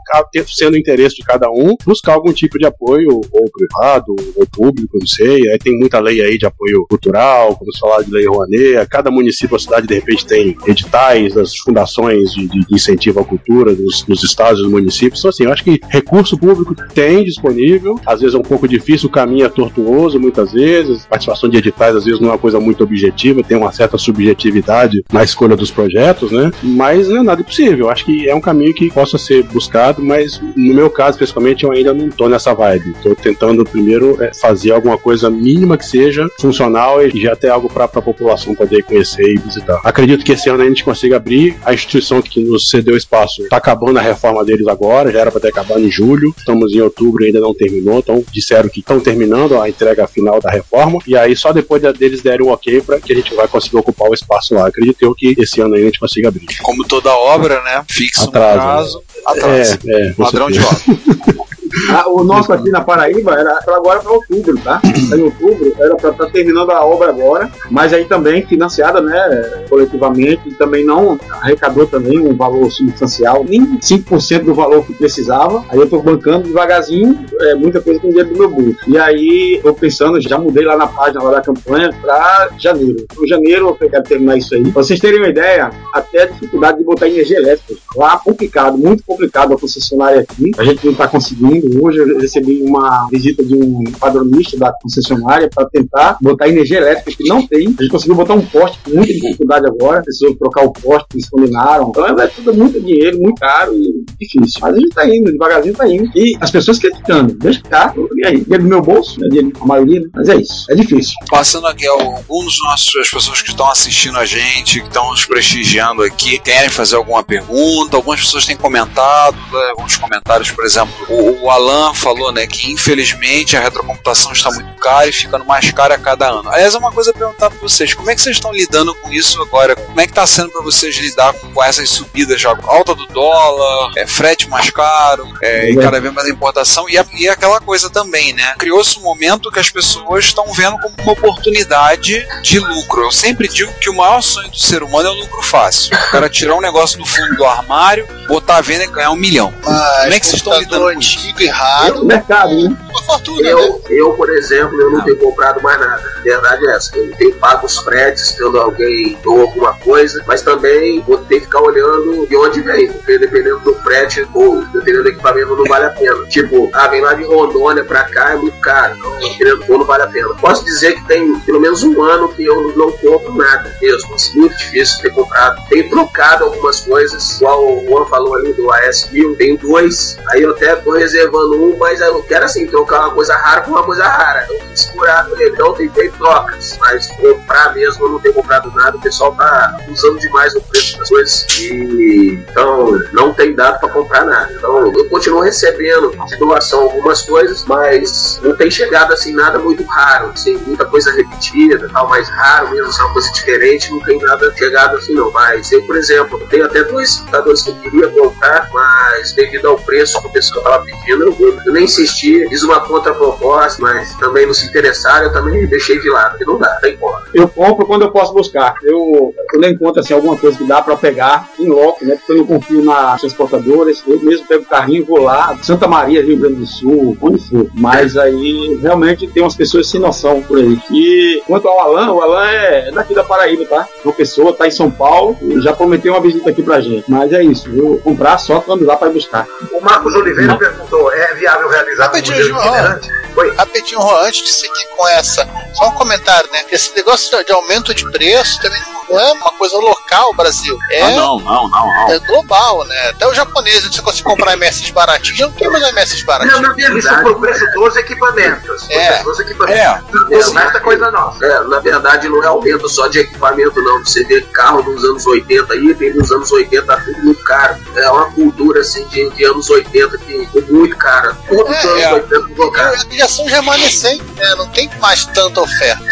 sendo interesse de cada um, buscar algum tipo de apoio, ou privado, ou público, não sei. Aí tem muita lei aí de apoio cultural, como se falar de lei Rouanet. Cada município ou cidade, de repente, tem editais das fundações de, de incentivo à cultura dos, dos estados e dos municípios. Então, assim, eu acho que recurso público tem disponível. Às vezes é um pouco difícil, o caminho é tortuoso, muitas vezes. Participação de editais, às vezes, não é uma coisa muito objetiva, tem uma certa subjetividade na escolha dos projetos, né? Mas não é nada impossível. Acho que é um caminho que possa ser buscado, mas no meu caso, principalmente, eu ainda não tô nessa vibe. Tô tentando primeiro é, fazer alguma coisa mínima que seja funcional e já ter algo para a população poder conhecer e visitar. Acredito que esse ano a gente consiga abrir. A instituição que nos cedeu espaço está acabando a reforma deles agora, já era para ter acabado em julho. Estamos em outubro e ainda não terminou, então disseram que estão terminando a entrega final da reforma. E aí só depois de- deles derem o ok para que a gente vai conseguir ocupar o espaço lá. Acredito eu que esse ano aí a gente consiga abrir. Como toda obra, né? Fixa um prazo, atrasa. É, é, Padrão de obra. *laughs* Ah, o nosso aqui na Paraíba era agora para outubro, tá? Tá *clears throat* Em outubro era para estar terminando a obra agora, mas aí também financiada, né, coletivamente, também não arrecadou também um valor substancial, nem 5% do valor que precisava. Aí eu tô bancando devagarzinho, é, muita coisa com dinheiro do meu bolso. E aí tô pensando, já mudei lá na página lá da campanha para janeiro. Em janeiro eu quero terminar isso aí. Pra vocês terem uma ideia, até a dificuldade de botar energia elétrica. Lá complicado, muito complicado a concessionária aqui. A gente não está conseguindo. Hoje eu recebi uma visita de um padronista da concessionária para tentar botar energia elétrica que não tem. A gente conseguiu botar um poste com muita dificuldade agora. Precisou trocar o poste, eles combinaram. Então é tudo muito dinheiro, muito caro e difícil. Mas a gente tá indo, devagarzinho tá indo. E as pessoas criticando. Deixa que tá. E aí? Dinheiro do meu bolso, né? Dinheiro, a maioria, né? Mas é isso. É difícil. Passando aqui, alguns dos nossos, as pessoas que estão assistindo a gente, que estão nos prestigiando aqui, querem fazer alguma pergunta. Algumas pessoas têm comentado, né, alguns comentários, por exemplo, o, o Alan falou, né, que infelizmente a retrocomputação está muito cara e ficando mais cara a cada ano. Aliás, é uma coisa a perguntar para vocês: como é que vocês estão lidando com isso agora? Como é que está sendo para vocês lidar com, com essas subidas já? Alta do dólar, é, frete mais caro, é, e cada vez mais importação, e, a- e aquela coisa também, né? Criou-se um momento que as pessoas estão vendo como uma oportunidade de lucro. Eu sempre digo que o maior sonho do ser humano é o lucro fácil. O cara tirar um negócio do fundo do armário, botar a venda e ganhar um milhão. Como é que vocês estão lidando com isso? Antigo e raro. mercado, né? Uma fortuna, né? Eu, eu, por exemplo, eu não tenho comprado mais nada. A verdade é essa. Eu tenho pago os fretes quando alguém doa alguma coisa, mas também vou ter que ficar olhando de onde vem, porque dependendo do frete ou dependendo do equipamento não vale a pena. Tipo, ah, vem lá de Rondônia pra cá, é muito caro. Então, dependendo do não vale a pena. Posso dizer que tem pelo menos um ano que eu não compro nada mesmo. assim, muito difícil ter comprado. Tenho trocado algumas coisas, igual o Juan falou ali do AS1000, tenho dois. Aí eu até tô reservando um, mas eu quero assim, trocar uma coisa rara por uma coisa rara. Eu segurado ele, então eu tenho feito trocas. Mas comprar mesmo, eu não tenho comprado nada. O pessoal tá usando demais o preço das coisas. E então não tem dado pra comprar nada. Então eu continuo recebendo de doação algumas coisas, mas não tem chegado assim nada muito raro. Assim, muita coisa repetida, tal, mais raro mesmo, assim, uma coisa diferente, não tem nada chegado assim não. Mas eu, por exemplo, tenho até dois computadores que eu queria comprar, mas devido ao preço que o pessoal estava pedindo, eu, eu nem insisti, fiz uma contraproposta, mas também não se interessaram, eu também deixei de lado, porque não dá, tem como. Eu compro quando eu posso buscar. Eu, quando eu encontro assim, alguma coisa que dá pra pegar em loco, né? Porque eu confio nas transportadoras, eu mesmo pego o carrinho e vou lá, Santa Maria, Rio Grande do Sul, onde for. Mas aí realmente tem umas pessoas sem noção por aí. E quanto ao Alan, o Alan é daqui da Paraíba, tá? Uma pessoa tá em São Paulo já prometeu uma visita aqui pra gente. Mas é isso, eu vou comprar só quando lá pra buscar. O Marcos Oliveira perguntou: é viável realizar um Rapidinho, modelo João. itinerante? Oi. Rapidinho, Juan, antes de seguir com essa, só um comentário, né? Esse negócio de aumento de preço também não é uma coisa local, Brasil. É, Ah, não, não, não, não. é global, né? Até o japonês, você consegue comprar MS baratinho, já não tem mais MS baratinho. Não, na verdade, isso por preço dos equipamentos. É. dos equipamentos. É. O resto é coisa nossa. É, na verdade, não é aumento só de equipamento, não. Você vê carro dos anos 80 aí, tem dos anos 80 tudo muito caro. É uma cultura assim de, de anos 80 que ficou muito cara. Tudo dos anos É. 80 ficou caro. Já são remanescentes, né? Não tem mais tanta oferta.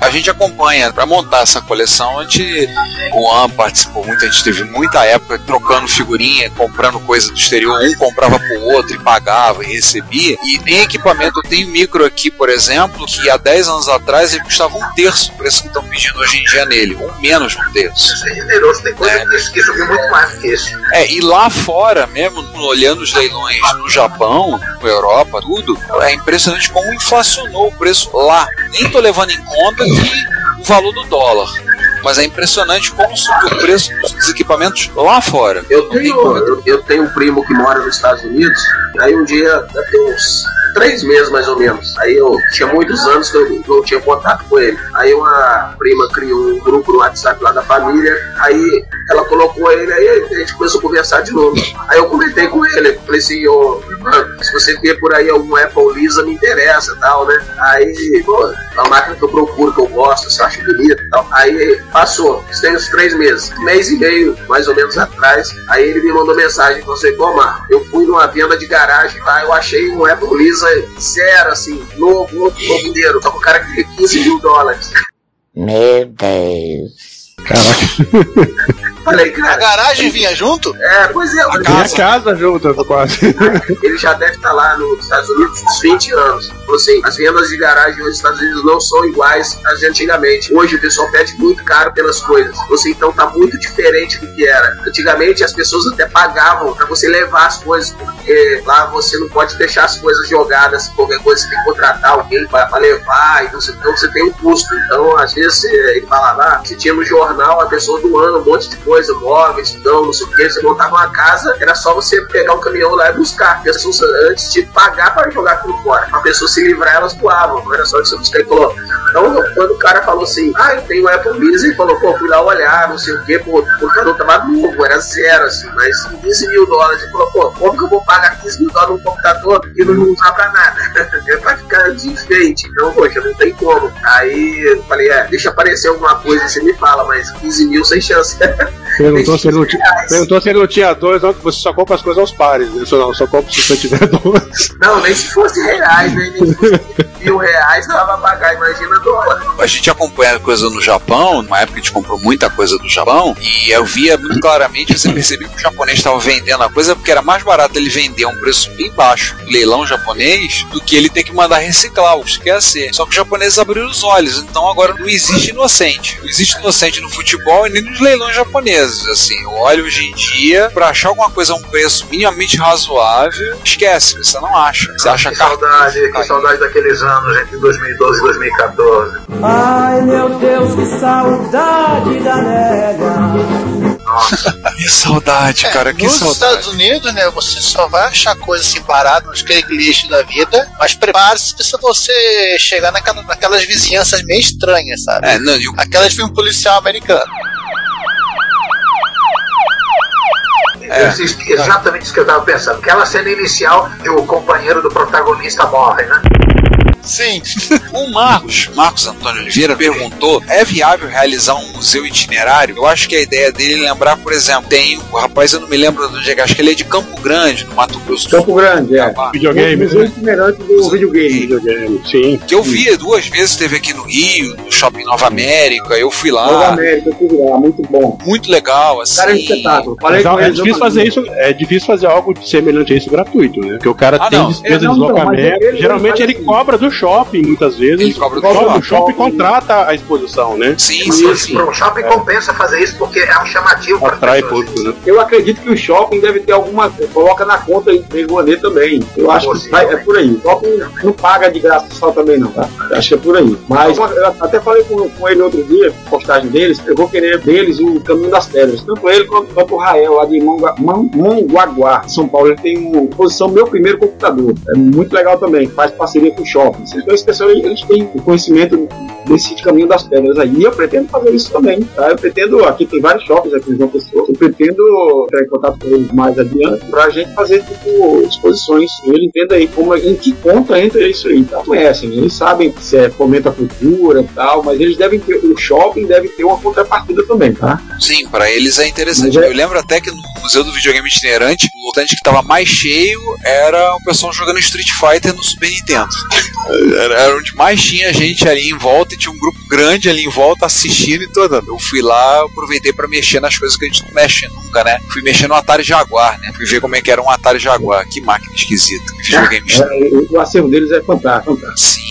A gente acompanha para montar essa coleção. A gente, o Juan participou muito, a gente teve muita época trocando figurinha, comprando coisa do exterior. Um comprava pro outro e pagava e recebia. E tem equipamento, eu tenho micro aqui, por exemplo, que há 10 anos atrás ele custava um terço do preço que estão pedindo hoje em dia nele, ou menos de um terço. Isso é generoso, tem coisa que, que subiu muito mais do que isso. É, e lá fora, mesmo olhando os leilões no Japão, na Europa, tudo, é impressionante como inflacionou o preço lá. Nem tô levando em conta que o valor do dólar. Mas é impressionante como subiu o preço dos equipamentos lá fora. Eu tenho, eu, eu tenho um primo que mora nos Estados Unidos. Aí um dia, deve uns três meses mais ou menos. Aí eu tinha muitos anos que eu não tinha contato com ele. Aí uma prima criou um grupo no WhatsApp lá da família. Aí ela colocou ele, aí a gente começou a conversar de novo. Aí eu comentei com ele, falei assim, ô, mano, se você vê por aí algum Apple Lisa, me interessa tal, né? Aí, pô, uma máquina que eu procuro, que eu gosto, se eu acho bonita tal. Aí passou, isso tem uns três meses, mês e meio, mais ou menos atrás. Aí ele me mandou mensagem, falou assim, Marco, eu fui numa venda de garagem lá, eu achei um Apple Lisa zero, assim, novo, novo, novo inteiro. Só que o cara queria 15 mil dólares. Meu Deus. *laughs* Falei, cara. A garagem vinha junto? É, pois é. A casa, casa junto, quase. *laughs* Ele já deve estar lá nos Estados Unidos uns 20 anos. Falou assim, as vendas de garagem nos Estados Unidos não são iguais às de antigamente. Hoje o pessoal pede muito caro pelas coisas. Você então tá muito diferente do que era. Antigamente as pessoas até pagavam para você levar as coisas, porque lá você não pode deixar as coisas jogadas. Qualquer coisa você tem que contratar alguém para levar, então você, então você tem um custo. Então, às vezes, ele falava, ah, você tinha no jornal a pessoa doando um monte de coisa, móveis, não, não sei o que. Você montava uma casa, era só você pegar um caminhão lá e buscar. Pessoas antes de pagar para jogar aquilo fora. A pessoa se livrar, elas doavam. Não era só você buscar. Então, quando o cara falou assim, ah, eu tenho Apple Lisa, ele falou, pô, fui lá olhar, não sei o que, pô, o computador tava novo, era zero, assim, mas 15 mil dólares. Ele falou, pô, como que eu vou pagar 15 mil dólares num computador que não usar pra nada? *laughs* é pra ficar de enfeite. Então, poxa, não tem como. Aí eu falei, é, deixa aparecer alguma coisa, você me fala, mas 15 mil sem chance. *laughs* Perguntou se, ele não tinha, perguntou se ele não tinha dois, não, que você só compra as coisas aos pares. Né? Só, não, só compra se você tiver *laughs* dois. Não, nem se fosse reais, né? Nem se fosse mil reais, dava pra pagar, imagina dólar. A gente acompanha coisa no Japão, numa época a gente comprou muita coisa do Japão, e eu via muito claramente, você percebia que o japonês estava vendendo a coisa porque era mais barato ele vender a um preço bem baixo, leilão japonês, do que ele ter que mandar reciclar, o que quer ser. Só que os japoneses abriram os olhos, então agora não existe inocente. Não existe inocente no futebol e nem nos leilões japoneses. Assim, eu olho hoje em dia, pra achar alguma coisa a um preço minimamente razoável, esquece, você não acha. Você acha Que saudade, que saudade daqueles anos entre 2012 e 2014. Ai meu Deus, que saudade da nega. *laughs* Que saudade, cara, que Nos saudade. Estados Unidos, né, você só vai achar coisa assim parada nos Craigslist da vida, mas prepare-se se você chegar naquela, naquelas vizinhanças meio estranhas, sabe? É, não, e o- Aquelas de filme policial americano. Disse Exatamente isso que eu tava pensando. Aquela cena inicial que o companheiro do protagonista morre, né? Sim. *laughs* O Marcos, Marcos Antônio Oliveira, perguntou: é viável realizar um museu itinerário? Eu acho que a ideia dele é lembrar, por exemplo, tem o rapaz, eu não me lembro de onde é, que é, acho que ele é de Campo Grande, no Mato Grosso. Campo Grande, é. Videogame, O museu né? itinerante do videogame. Videogame, sim. Que eu vi duas vezes, teve aqui no Rio, no Shopping Nova América, eu fui Nova lá. América, eu fui lá, muito bom. Muito legal, assim. Cara, é um espetáculo. Falei Mas com é eles, difícil fazer isso, é difícil fazer algo semelhante a isso gratuito, né? Porque o cara Ah, tem despesa É, de mas deslocamento. Geralmente ele assim. cobra do shopping, muitas vezes. Ele cobra do O shopping. shopping contrata a exposição, né? Sim, sim, sim. Para o shopping compensa fazer isso porque é um chamativo para as Atrai pessoas. público, né? Eu acredito que o shopping deve ter alguma. Coloca na conta em Iguanê também. Eu acho que vai- é por aí. O shopping não paga de graça só também, não, tá? Acho que é por aí. Mas eu até falei com, com ele outro dia, postagem deles, eu vou querer deles o Caminho das Pedras. Tanto ele quanto, quanto o Rael, lá de Mongua- Man- Mongaguá, São Paulo. Ele tem uma exposição Meu Primeiro Computador. É muito legal também. Faz parceria com o shopping. Esses dois pessoas eles têm o conhecimento desse caminho das pedras aí. E eu pretendo fazer isso também, tá? Eu pretendo, aqui tem vários shoppings aqui em João Pessoa, eu pretendo entrar em contato com eles mais adiante pra gente fazer, tipo, exposições. Ele entenda aí como, em que conta entra isso aí, tá? Conhecem, eles sabem se é fomenta a cultura e tal, mas eles devem ter, o shopping deve ter uma contrapartida também, tá? Sim, pra eles é interessante. É- Eu lembro até que no Museu do Videogame Itinerante, o stand que tava mais cheio era o pessoal jogando Street Fighter no Super Nintendo. Era, era onde mais tinha gente ali em volta e tinha um grupo grande ali em volta assistindo e toda. Eu fui lá, aproveitei pra mexer nas coisas que a gente não mexe nunca, né? Fui mexer no Atari Jaguar, né? Fui ver como é que era um Atari Jaguar. Que máquina esquisita. Videogame É, o acervo deles é fantástico. fantástico.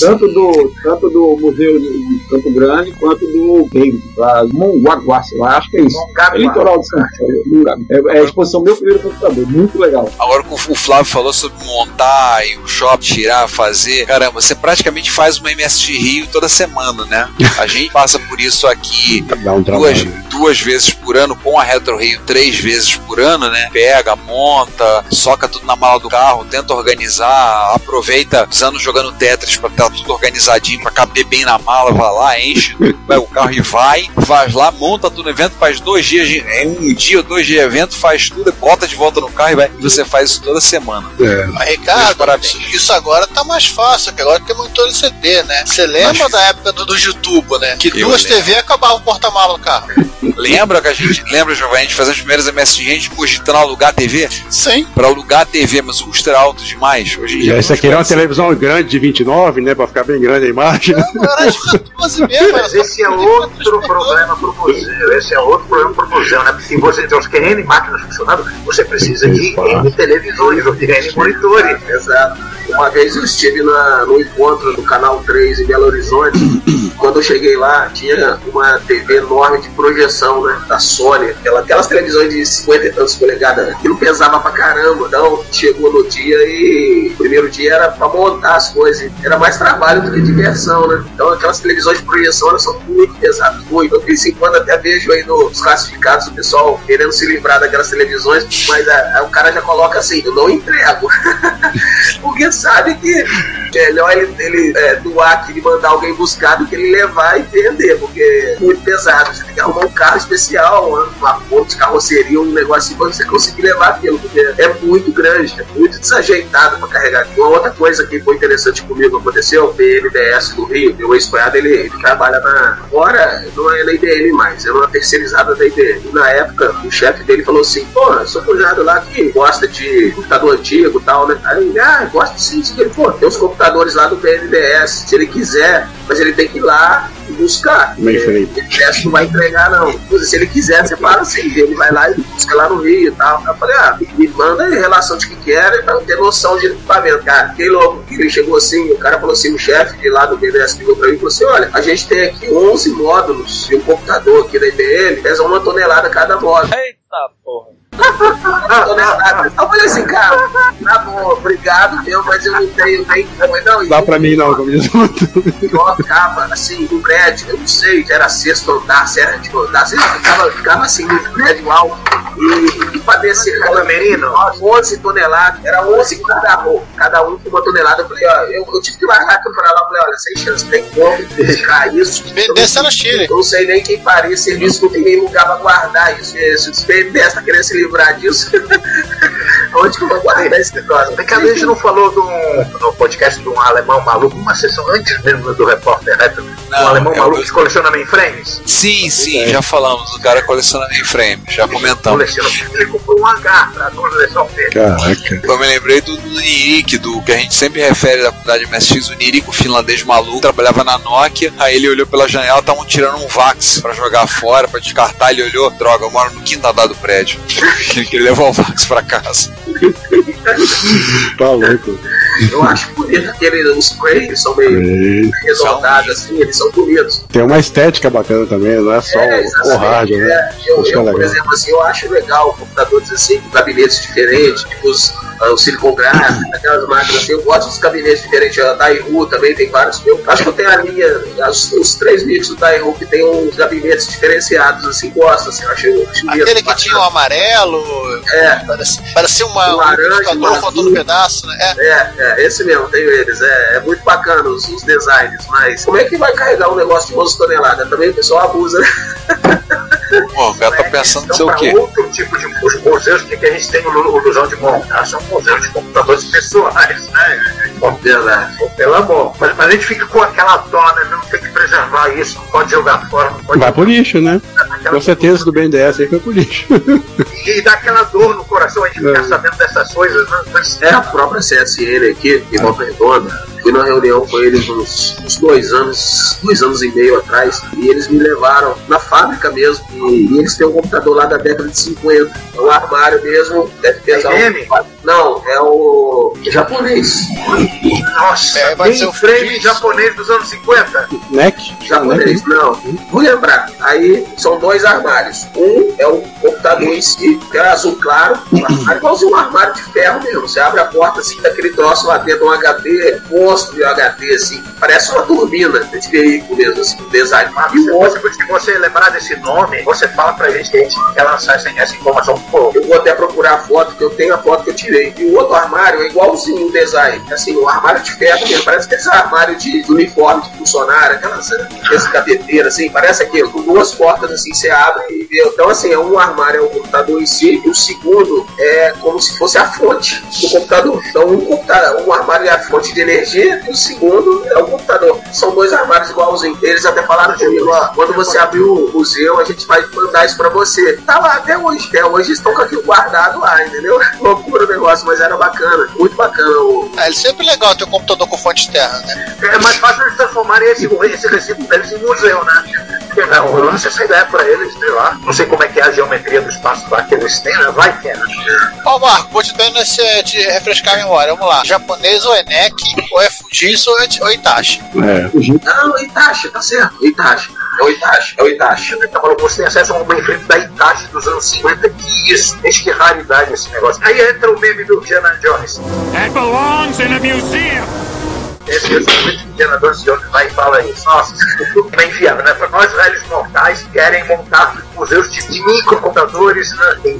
Tanto do, tanto do Museu de Campo Grande quanto do David, lá, Mongaguá, sei lá, acho que é isso. É litoral de São Paulo. É, é a exposição meu primeiro computador, muito legal. Agora que o Flávio falou sobre montar e o shopping tirar, fazer, caramba, você praticamente faz uma MST Rio toda semana, né? A *laughs* gente passa por isso aqui um duas, duas vezes por ano, com a Retro Rio três vezes por ano, né? Pega, monta, soca tudo na mala do carro, tenta organizar, aproveita os anos jogando Tetris pra estar tudo organizadinho, pra caber bem na mala, vai lá, enche *laughs* vai o carro e vai, faz lá, monta tudo no evento, faz dois dias, de, é um dia ou dois dias de evento, faz tudo, bota de volta no carro e vai. E você faz isso toda semana. É. Mas, Ricardo, isso agora tá mais fácil, que agora tem monitor CD, né? Você lembra da época do, do YouTube, né? Que Eu duas lembro. TV acabava o porta-mala do carro. *laughs* Lembra que a gente, lembra, Giovanni, a gente fazia as primeiras MSG, a gente cogitando alugar a TV? Sim. Pra alugar a TV, mas o custo era alto demais. Hoje em dia. essa aqui era uma televisão grande de 29, né? Pra ficar bem grande a imagem. Era de 14 mesmo. Mas esse é outro problema pro museu. Esse é outro problema pro museu, né? Porque se você tem os N máquinas funcionando, você precisa de N televisores ou de N monitores. Exato. Uma vez eu estive na, no encontro do Canal 3 em Belo Horizonte. *coughs* Quando eu cheguei lá, tinha uma TV enorme de projeção, né? Da Sony. Aquela, aquelas televisões de 50 e tantos polegadas. Aquilo pesava pra caramba. Então, chegou no dia e... O primeiro dia era pra montar as coisas. Era mais trabalho do que diversão, né? Então, aquelas televisões de projeção, elas são muito pesadas. Muito. Eu, de vez em quando, até vejo aí nos classificados o pessoal querendo se livrar daquelas televisões. Mas a- a- o cara já coloca assim, eu não entrego. *laughs* Porque sabe que é melhor ele, ele é, doar aqui e mandar alguém buscar do que ele levar e vender, porque é muito pesado. Você tem que arrumar um carro especial, uma, ponte carroceria, um negócio assim, pra você conseguir levar aquilo, porque é muito grande, é muito desajeitado para carregar. Uma outra coisa que foi interessante comigo aconteceu, o PNDS do Rio, meu ex-cunhado, ele, ele trabalha na. Agora não é na IBM mais, é uma terceirizada da IBM. Na época, o chefe dele falou assim: pô, seu cunhado lá que gosta de computador antigo e tal, né? Aí ele, ah, gosta sim, sim. Ele, pô, tem os computadores lá do PNDS, se ele quiser, mas ele tem que ir lá e buscar. Mainframe. O PNDS não vai entregar, não. Se ele quiser, você para assim, ele vai lá e busca lá no Rio e tal. Eu falei, ah, me manda aí relação de que quer pra ter noção de equipamento, cara. Fiquei louco. Ele chegou assim, o cara falou assim, o chefe de lá do BNDES ligou pra mim e falou assim, olha, a gente tem aqui 11 módulos de um computador aqui da IBM, pesa uma tonelada cada módulo. Eita porra. Eu falei assim, cara, tá bom, obrigado, meu, mas eu não tenho nem como. Não, Dá pra mim não, como diz o outro. colocava assim no prédio, eu não sei, se era sexto andar, se era de andar, sei lá, ficava, ficava assim no prédio alto. E, e pra descer cada menino, 11 toneladas, era 11 cada roupa, cada um com uma tonelada. Eu falei, ó, eu, eu tive que largar aquilo pra lá, eu falei, olha, sem chance, tem como buscar isso. Descer no Chile. Não sei nem quem faria serviço, não tem nem lugar pra guardar isso. Se o BNDES tá querendo se livrar disso, *laughs* onde que eu vou guardar esse negócio? Vem cá, a gente não falou de um, no podcast de um alemão maluco, uma sessão antes mesmo do repórter um Não, alemão é maluco que coleciona mainframes. Sim, sim, já falamos. O cara coleciona mainframe, já comentamos. Coleciona, ele comprou um hangar pra coleção dele. Caraca. Eu me lembrei do, do Nirik, do que a gente sempre refere da comunidade MSX, o Nirik, o finlandês maluco, trabalhava na Nokia, aí ele olhou pela janela, estavam tirando um Vax pra jogar fora, pra descartar, ele olhou, droga, eu moro no quinto andar do prédio. *laughs* ele *laughs* queria levar o Vax pra casa. Tá louco. Eu acho bonito aquele, os eles são meio arredondados assim, eles são bonitos. Tem uma estética bacana também, não é só É, o hardware, né? é. Eu, é eu, por exemplo, assim, eu acho legal computadores assim, com gabinetes diferentes, tipo os, ah, o Silicon Graphics, aquelas máquinas assim, eu gosto dos gabinetes diferentes, a Daihu também tem vários. Eu acho que eu tenho a linha, as- os três mix do Daihu que tem uns gabinetes diferenciados, assim, gosto, assim, eu acho lindo, Aquele que bacana. tinha o amarelo, É. Parece, parecia uma, Um um laranja, um faltando um pedaço, né? É. É, é, esse mesmo, tenho eles. É, é muito bacana os, os designs, mas como é que vai carregar um negócio de 11 toneladas? Também o pessoal abusa, né? *laughs* Pô, o cara tá pensando Então, ser o para quê? outro tipo de os museus, o que, que a gente tem no Lu- ilusão de montar? São museus de computadores pessoais, né? Verdade. Pelo amor. Mas, mas a gente fica com aquela dó, né? Não tem que preservar isso, não pode jogar fora, não pode Vai pro lixo, né? Com certeza do BNDES aí foi pro lixo. E dá aquela dor no coração a gente ficar É. sabendo dessas coisas, né? Mas, É a própria CSN aqui, em Volta Redonda. Fui numa reunião com eles uns, uns dois anos, dois anos e meio atrás, e eles me levaram na fábrica mesmo. E, e eles têm um computador lá da década de 50. É um armário mesmo, deve pesar IBM? um. Não, é o japonês. Nossa, É, vai ser o frame japonês dos anos 50. NEC? Japonês, não. Vou lembrar. Aí são dois armários. Um é o computador em si, que é azul claro, um armário igualzinho um armário de ferro mesmo. Você abre a porta assim, daquele troço lá dentro, um HD, monstro de HD, assim, parece uma turbina de veículo mesmo, assim, um design. E o outro, Se você lembrar desse nome, você fala pra gente que a gente quer lançar essa, essa informação. Pô, eu vou até procurar a foto, que eu tenho a foto que eu tirei. E o outro armário é igualzinho o design. Assim, um armário de ferro mesmo. Parece aqueles armários de, de uniforme de funcionário, aquelas esse cabeteira, assim, parece aquilo. Com duas portas assim, você abre e vê. Então, assim, é um armário é o computador em si, e o segundo é como se fosse a fonte do computador. Então, um, computador, um armário é a fonte de energia, e o segundo é o computador. São dois armários igualzinhos. Eles até falaram comigo, ó, quando você abrir o museu, a gente vai mandar isso pra você. Tá lá até hoje, até hoje estão com aquilo guardado lá, entendeu? *laughs* Loucura o negócio, mas era bacana, muito bacana. O... É sempre legal ter um computador com fonte externa, né? É mais fácil eles transformarem esse, esse recibo deles em museu, né? Porque, Não, eu lanço essa ideia pra eles, sei lá. Não sei como é que é a geometria do espaço lá que eles têm, né? Vai que é. né? Ó, Marco, vou te dando esse de refrescar a memória. Vamos lá. Japonês ou é NEC, ou é Fujitsu ou é, ou é Itachi. É. Não, o Itachi, tá certo, o Itachi. É o Itachi, é o Itachi. Tá falando, você tem acesso a uma mainframe da Itachi dos anos 50, que isso, gente, que raridade esse negócio. Aí entra o meme do Indiana Jones. That belongs in a museum. Esse o Indiana Jones vai e fala isso. Nossa, isso é inviável, né? Para nós, velhos mortais, que querem montar museus de, microcomputadores, né? É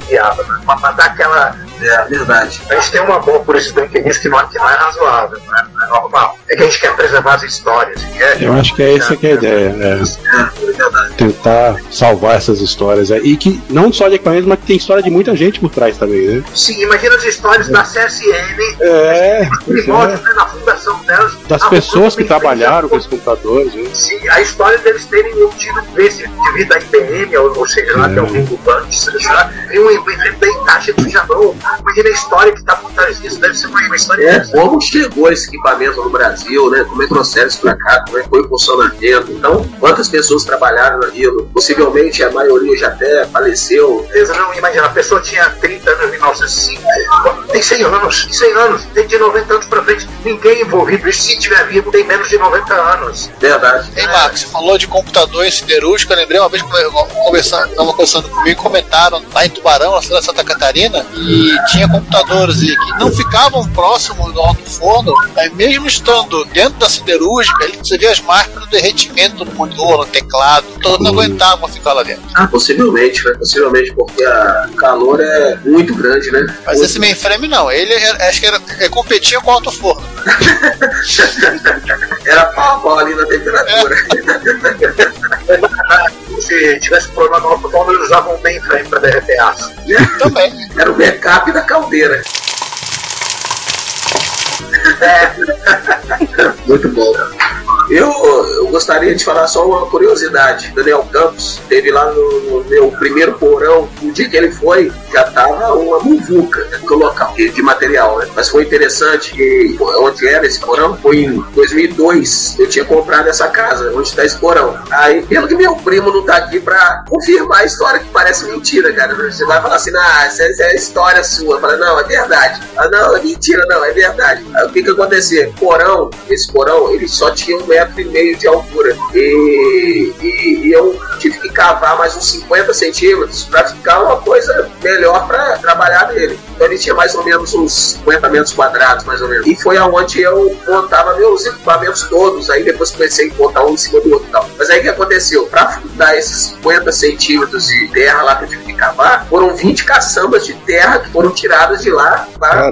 né? Pra dar aquela. É, verdade. A gente tem um amor por esse brinquedinho que não, que não é razoável, né? Não é normal. É que a gente quer preservar as histórias. é- Eu acho que é essa que é a ideia. É É, verdade. tentar salvar essas histórias. E que não só de equipamentos, mas que tem história de muita gente por trás também, né? Sim, imagina as histórias da CSN, É, primórdios, né, na fundação delas. das Ah, pessoas que trabalharam com os computadores. Né? Sim, a história deles terem tido esse devido da IBM, ou, ou seja lá, que é o Ringo Bunch, seja lá, e um evento da Itachi do Japão. Imagina a história que tá por trás disso, deve ser uma, uma história É, como chegou esse equipamento no Brasil, né? Como é que trouxeram isso pra cá, como é que foi o funcionamento. Então, quantas pessoas trabalharam naquilo? Possivelmente a maioria já até faleceu. Não, imagina, a pessoa tinha 30 anos em 1905, tem 100 anos, 100 anos, tem de 90 anos pra frente, ninguém envolvido, e se tiver vivo, tem menos de 90 anos. Verdade. Ei, Marcos, você falou de computador em siderúrgico. Eu lembrei uma vez que eu conversando, conversando comigo, comentaram lá em Tubarão, na cidade de Santa Catarina, e tinha computadores aí que não ficavam próximos do alto forno, mas mesmo estando dentro da siderúrgica, ele- você vê as marcas do derretimento no monitor, no teclado, todos não aguentavam ficar lá dentro. Ah, possivelmente, né? Possivelmente porque o calor é muito grande, né? Mas esse mainframe não, ele era- acho que era, ele competia com o alto forno. *laughs* Era pau ali na temperatura. *laughs* Se tivesse problema no forno, eles usavam um mainframe pra derreter aço. Também. Era o backup da caldeira. *laughs* Muito bom. Eu, eu gostaria de falar só uma curiosidade. Daniel Campos teve lá no, no meu primeiro porão. No dia que ele foi, já tava uma muvuca no local de, de material. Né? Mas foi interessante que onde era esse porão foi em 2002. Eu tinha comprado essa casa, onde está esse porão. Aí, pelo que meu primo não tá aqui pra confirmar a história, que parece mentira, cara. Você vai falar assim, ah, essa, essa é história sua. Fala, não, é verdade. Ah, não, é mentira, não, é verdade. Aí, o que que acontecia? Porão, esse porão, ele só tinha um metro e meio de altura. E, e- e eu tive que cavar mais uns 50 centímetros para ficar uma coisa melhor para trabalhar nele. Então ele tinha mais ou menos uns 50 metros quadrados, mais ou menos. E foi aonde eu montava meus equipamentos todos. Aí depois comecei a montar um em cima do outro e tal. Mas aí o que aconteceu? Para fundar esses 50 centímetros de terra lá que eu tive que cavar, foram 20 caçambas de terra que foram tiradas de lá para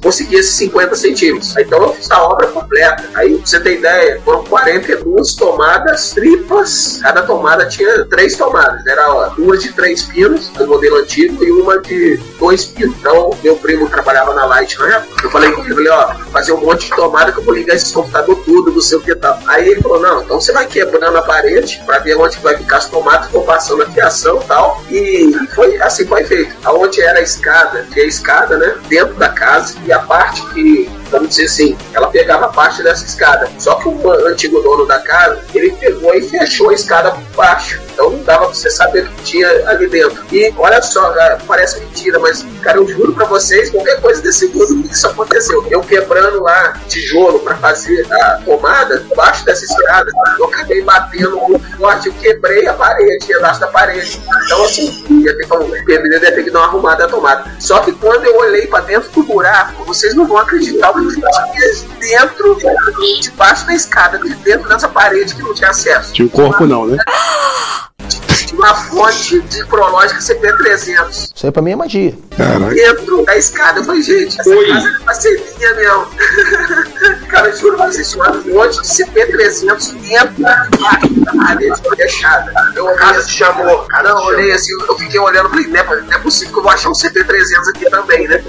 conseguir esses 50 centímetros. Então eu fiz a obra completa. Aí, pra você ter ideia, foram 42 tomadas triplas. Cada tomada tinha três tomadas. Era ó, duas de três pinos, do modelo antigo, e uma de dois pinos. Então, meu primo trabalhava na Light na época. Eu falei com ele, falei, ó, fazer um monte de tomada que eu vou ligar esse computador tudo, não sei o que tal. Aí ele falou, não, então você vai quebrando a parede para ver onde vai ficar as tomadas, vou passando a fiação e tal. E foi assim foi feito. Aonde era a escada, tinha a escada, né? Dentro da casa, e a parte que vamos dizer assim, ela pegava parte dessa escada. Só que o antigo dono da casa, ele pegou e fechou a escada por baixo. Então não dava pra você saber o que tinha ali dentro. E olha só, parece mentira, mas, cara, eu juro pra vocês, qualquer coisa desse mundo, isso aconteceu. Eu quebrando lá tijolo pra fazer a tomada, embaixo dessa escada, eu acabei batendo muito forte, eu quebrei a parede, pedaço da parede. Então, assim, ia ter como, ia ter que dar uma arrumada na tomada. Só que quando eu olhei pra dentro do buraco, vocês não vão acreditar o que tinha dentro, debaixo da escada, dentro dessa parede que não tinha acesso. Tinha um corpo não, né? *laughs* uma fonte de prológica CP300. Isso aí pra mim é magia. Caralho. Dentro da escada. Eu falei, gente, essa Oi. casa era uma celinha mesmo. *laughs* Cara, eu juro pra vocês, uma fonte de CP300 dentro da parede fechada. Eu a casa se chamou. Cara, eu olhei assim, eu fiquei olhando, falei, não é, não é possível que eu vou achar um CP300 aqui também, né?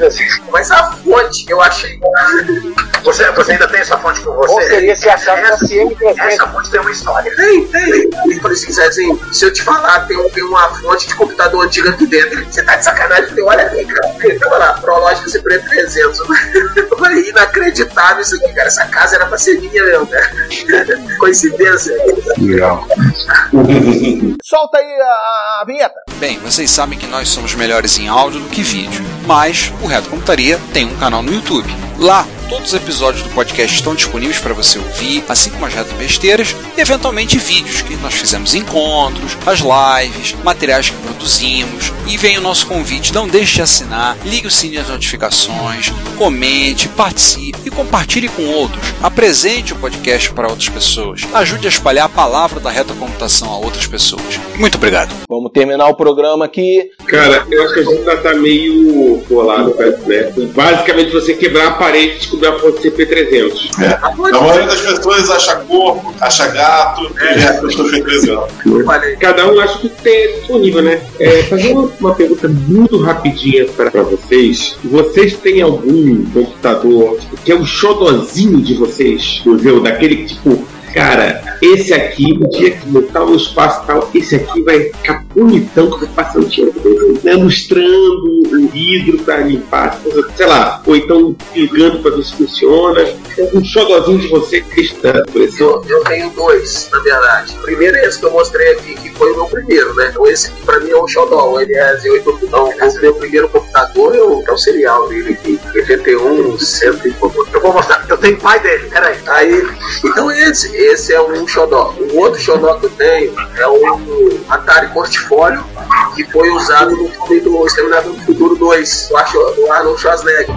Mas a fonte eu achei. Você, você ainda tem essa fonte com você? Ou seria se achar essa, CM300. essa fonte tem uma história. Tem, tem. Eu falei assim, Zezinho, se eu te falar, tem, um- tem uma fonte de computador antiga aqui dentro. Você tá de sacanagem? Eu falei, olha aqui, cara. Tava lá, Prológica CP 300. Eu falei, inacreditável isso aqui, cara. Essa casa era pra ser minha mesmo, cara. *laughs* Coincidência. Legal. *laughs* Solta aí a, a vinheta. Bem, vocês sabem que nós somos melhores em áudio do que vídeo, mas o Reto Computaria tem um canal no YouTube. Lá, todos os episódios do podcast estão disponíveis para você ouvir, assim como as reto besteiras e eventualmente vídeos que nós fizemos encontros, as lives, materiais que produzimos. E vem o nosso convite, não deixe de assinar, ligue o sininho das notificações, comente, participe e compartilhe com outros. Apresente o podcast para outras pessoas. Ajude a espalhar a palavra da reta computação a outras pessoas. Muito obrigado. Vamos terminar o programa aqui. Cara, eu acho que a gente ainda tá meio colado, né? Basicamente, você quebrar a parede e descobrir a fonte CP300. É. A maioria das pessoas acha corpo, acha gato, e o resto das pessoas Cada um acha que tem disponível, né? É, fazer uma, uma pergunta muito rapidinha para vocês. Vocês têm algum computador tipo, que é o xodozinho de vocês? Entendeu? Daquele que, tipo, cara, esse aqui, o dia que botar o espaço tal, esse aqui vai ficar bonitão, que vai passando tinha né, lustrando o vidro para limpar, sei lá, ou então ligando para ver se funciona. Um xodozinho de vocês da coleção? Eu, eu tenho dois, na verdade. O primeiro é esse que eu mostrei aqui, que foi o meu primeiro, né? Então esse aqui pra mim é um xodó, é Z8 Então, esse meu primeiro computador é o, é o serial dele aqui, GT1, 100 e pouco. Eu vou mostrar, eu tenho pai dele, peraí. Aí, então esse, esse é um xodó. O outro xodó que eu tenho é o Atari Portfólio, que foi usado no filme do Exterminador do Futuro 2, eu acho, do Arnold Schwarzenegger.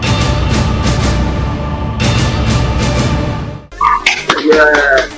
E, é,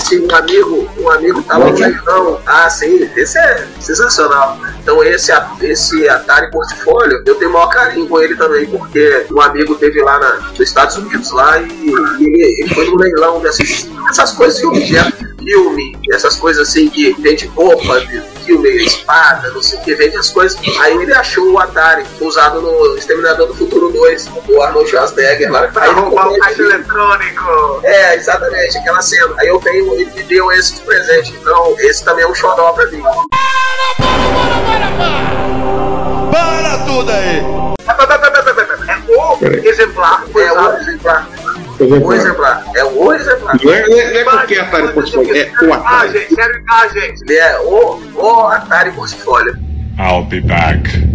esse um amigo, um amigo tava no leilão. Ah, sim, esse é sensacional. Então esse, esse Atari Portfólio, eu tenho o maior carinho com ele também, porque um amigo teve lá na, nos Estados Unidos lá e, e ele, ele foi no leilão dessas, dessas coisas de objeto, filme, essas coisas assim que vende roupa, de filme, espada, não sei o que, vende as coisas. Aí ele achou o Atari usado no Exterminador do Futuro 2, do Arnold Schwarzenegger lá. Aí ele roubar o caixa eletrônico. É, exatamente, aquela cena. Aí eu tenho, ele me deu esse de presente. Então, esse também é um xodó pra mim. Para tudo aí! É o exemplar. É o exemplar. O exemplar. É o exemplar. Não é, não é, não é qualquer Atari Portfólio, é o Ah, Atari. gente, sério, ah, gente. Ele é o, o Atari Portfólio. I'll be back.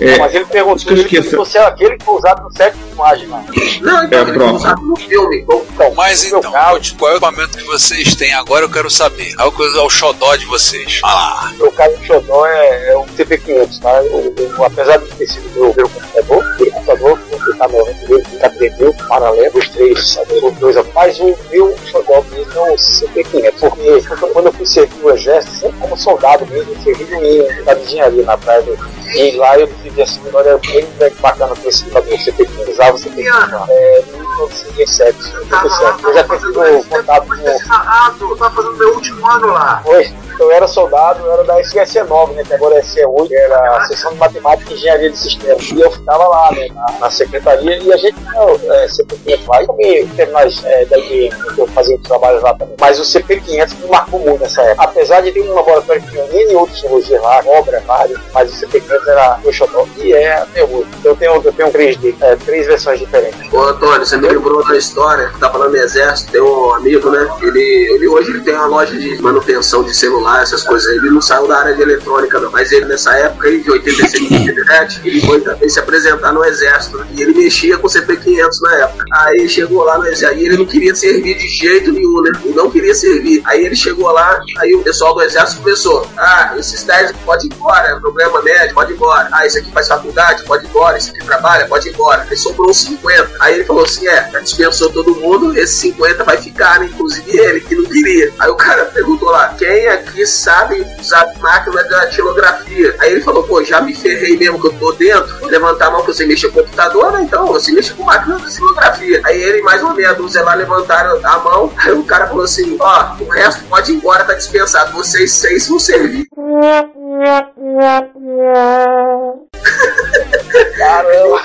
É, Mas ele perguntou se você é aquele que foi usado no set de filmagem lá. Não, então, É ele foi usado no filme. Mas então, qual é o equipamento que vocês têm agora? Eu quero saber. Qual é o xodó de vocês? No meu caso, o Xodó é, é um CP500, tá? Eu, eu, apesar de ter sido meu primeiro computador, primeiro computador, que eu tá no meu gabinete meu, paralelo, os três, sabe? Os dois, mas o meu xodó mesmo é o CP500, porque quando eu fui servir o exército, sempre como soldado mesmo, eu servi no da engenharia na praia do e lá eu tive assim, uma memória bem bem bacana com esse computador. Você tem que usar, você tem que usar. É, 1957. Eu já tive contato com. Eu tava fazendo meu último ano lá. Foi. Eu era soldado, eu era da SE9, né, que agora é SE8, era a seção de matemática e engenharia de sistemas. E eu ficava lá, né, na, na secretaria, e a gente não, é, CP500 lá, e também terminais é, da IBM, que eu fazia os trabalhos lá também. Mas o CP500 me marcou muito nessa época. Apesar de ter um laboratório que tinha N outras tecnologias lá, obra, vários, mas o CP500 era o xodó, e é até hoje. Eu tenho, eu tenho três é, três versões diferentes. Ô Antônio, você me lembrou da história que tá falando do exército, tem um amigo, né? Ele, ele hoje ele tem uma loja de manutenção de celular, essas coisas. Ele não saiu da área de eletrônica, não. Mas ele, nessa época aí, de 86 87, ele foi também se apresentar no exército. E ele mexia com CP500 na época. Aí chegou lá no exército, aí ele não queria servir de jeito nenhum, né? Ele não queria servir. Aí ele chegou lá, aí o pessoal do exército começou: Ah, esses 10 pode ir embora, é problema médico, pode ir embora. Ah, esse aqui faz faculdade, pode ir embora. Esse aqui trabalha, pode ir embora. Aí sobrou uns 50. Aí ele falou assim: É, dispensou todo mundo, esse 50 vai ficar, né? Inclusive ele, que não queria. Aí o cara perguntou lá: Quem aqui sabe usar máquina da datilografia? Aí ele falou: Pô, já me ferrei mesmo que eu tô dentro. Vou levantar a mão que você mexe com computador, né? Então você mexe com máquina da datilografia. Aí ele, mais ou menos, lá levantaram a mão. Aí o cara falou assim: Ó, o resto pode ir embora, tá dispensado. Vocês seis vão servir. *laughs* Caramba!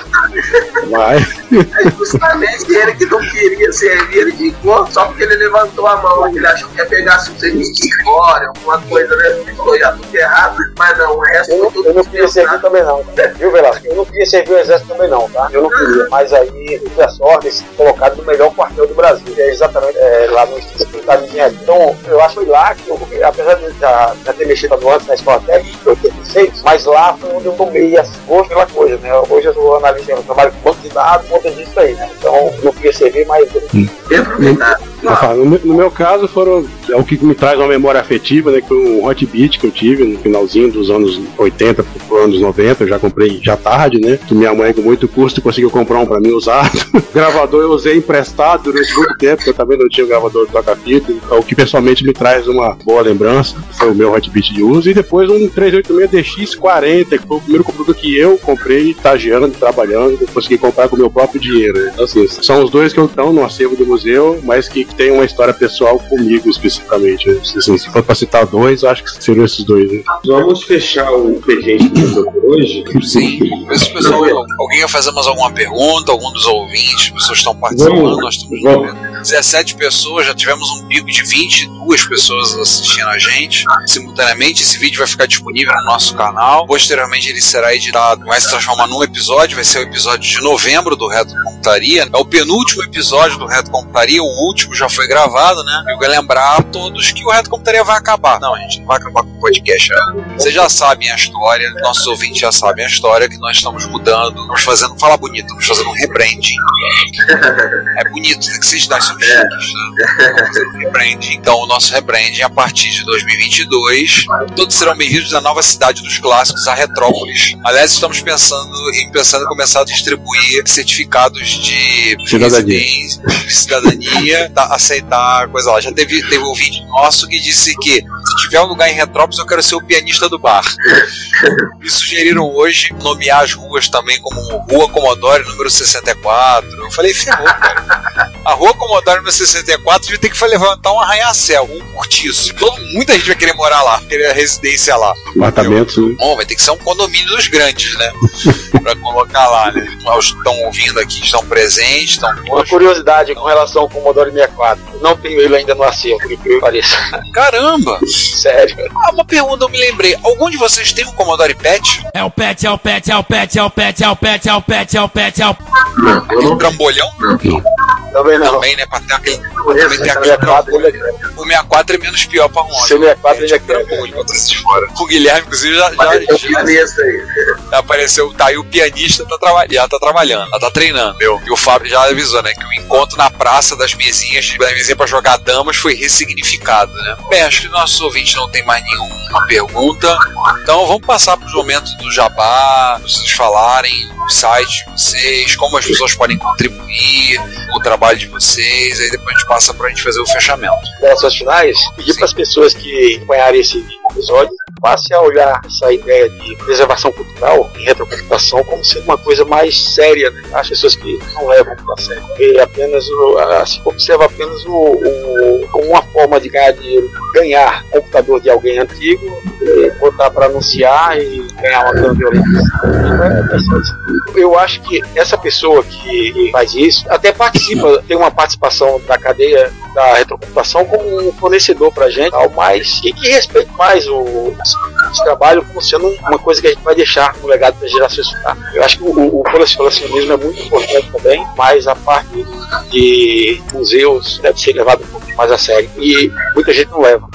Vai. É justamente ele que não queria servir, ele ficou só porque ele levantou a mão. Ele achou que ia pegar assim, serviço de fora, alguma coisa, né? Ele falou, já tudo errado, mas não, o resto Eu, não- eu não queria servir também não, viu Velasco? Eu não queria servir o exército também não, tá? Eu não queria, mas aí eu a sorte de colocado no melhor quartel do Brasil, que é exatamente é, lá no Instituto de Engenharia. Então, eu acho lá que, eu, apesar de eu já, já ter mexido antes na escola técnica, em 86, mas lá foi onde eu tomei as gosto pela coisa, né? Hoje eu sou analista, eu trabalho com banco de dados, conta disso aí, né? Então, eu não queria servir. Eu falo, No, meu- no meu caso, foram é o que me traz uma memória afetiva, né? Que foi um hot beat que eu tive no finalzinho dos anos 80 para os anos 90. Eu já comprei já tarde, né? Que minha mãe, com muito custo, conseguiu comprar um para mim usado. *laughs* gravador eu usei emprestado durante muito tempo, porque eu também não tinha o gravador de toca-fita. Então, o que pessoalmente me traz uma boa lembrança foi o meu hot beat de uso. E depois um 386 DX40, que foi o primeiro computador que eu comprei, estagiando, trabalhando, consegui comprar com o meu próprio dinheiro. né? Então, assim, são os dois que eu estão no acervo do museu, mas que tem uma história pessoal comigo especificamente. Assim, se for pra citar dois, eu acho que seriam esses dois. Né? Vamos fechar o PG por hoje? Sim. O pessoal, alguém vai fazer mais alguma pergunta, algum dos ouvintes, as pessoas estão participando, Vamos. nós estamos Vamos. 17 pessoas, já tivemos um pico de 22 pessoas assistindo a gente simultaneamente. Esse vídeo vai ficar disponível no nosso canal. Posteriormente, ele será editado, vai se transformar num episódio. Vai ser o episódio de novembro do Reto Computaria. É o penúltimo episódio do Reto Computaria. O último já foi gravado, né? Eu quero lembrar a todos que o Reto Computaria vai acabar. Não, gente, não vai acabar com o podcast. né? Vocês já sabem a história, nossos ouvintes já sabem a história, que nós estamos mudando, estamos fazendo, fala bonito, estamos fazendo um rebranding. É bonito, tem que ser nós né? *laughs* Rebranding. Então, o nosso rebranding, a partir de 2022, todos serão bem-vindos nova cidade dos clássicos, a Retrópolis. Aliás, estamos pensando em, pensando em começar a distribuir certificados de Cidadania. de cidadania, *laughs* tá, aceitar coisa lá. Já teve, teve um vídeo nosso que disse que se tiver um lugar em Retrópolis, eu quero ser o pianista do bar. *laughs* Me sugeriram hoje nomear as ruas também como Rua Comodoro número 64. Eu falei, ferrou, cara. A Rua Comodoro comodoro 64, a gente tem que levantar um arranha-céu, um cortiço. Todo, muita gente vai querer morar lá, querer a residência lá. Apartamento. Né? Bom, vai ter que ser um condomínio dos grandes, né? *laughs* pra colocar lá, né? Os que estão ouvindo aqui, estão presentes, estão. Uma curiosidade com relação ao Commodore 64. Não tenho ele ainda no acervo, por que pareça. Caramba! Sério. Ah, uma pergunta eu me lembrei. Algum de vocês tem um Commodore PET? É o PET, é o PET, é o PET, é o PET, é o PET, é o PET, é o PET, é o. Não, eu não. Um trambolhão? Não. Também não. Também, né? Pra ter aquele. Conheço, também ter essa aquele 64 ele é grande. o 64 é menos pior pra um. 64 ele é grande. O Guilherme, inclusive, já, já, o apareceu. Tá aí o pianista tá já tá trabalhando, já tá treinando. Meu. E o Fábio já avisou, né? Que o encontro na praça das mesinhas, da mesinha pra jogar damas, foi ressignificado, né? Bem, acho que nossos ouvintes não tem mais nenhuma pergunta. Então vamos passar pros momentos do jabá, pra vocês falarem o site de vocês, como as pessoas podem contribuir com o trabalho de vocês, aí depois a gente passa pra gente fazer o fechamento. Relações finais, pedir para as pessoas que acompanharem esse episódio passe a olhar essa ideia de preservação cultural retrocomputação como sendo uma coisa mais séria. Né? As pessoas que não levam a sério. E apenas o, a- se observa apenas o, o- como uma forma de ganhar dinheiro, ganhar computador de alguém antigo, botar para anunciar e ganhar uma grana violenta. É, é. Eu acho que essa pessoa que faz isso até participa, tem uma participação da cadeia da retrocomputação como um fornecedor para gente, tal, mas que, que respeite mais o, esse trabalho como sendo uma coisa que a gente vai deixar como legado para as gerações futuras. Eu acho que o, o colecionismo é muito importante também, mas a parte de museus deve ser levado um pouco mais a sério e muita gente não leva.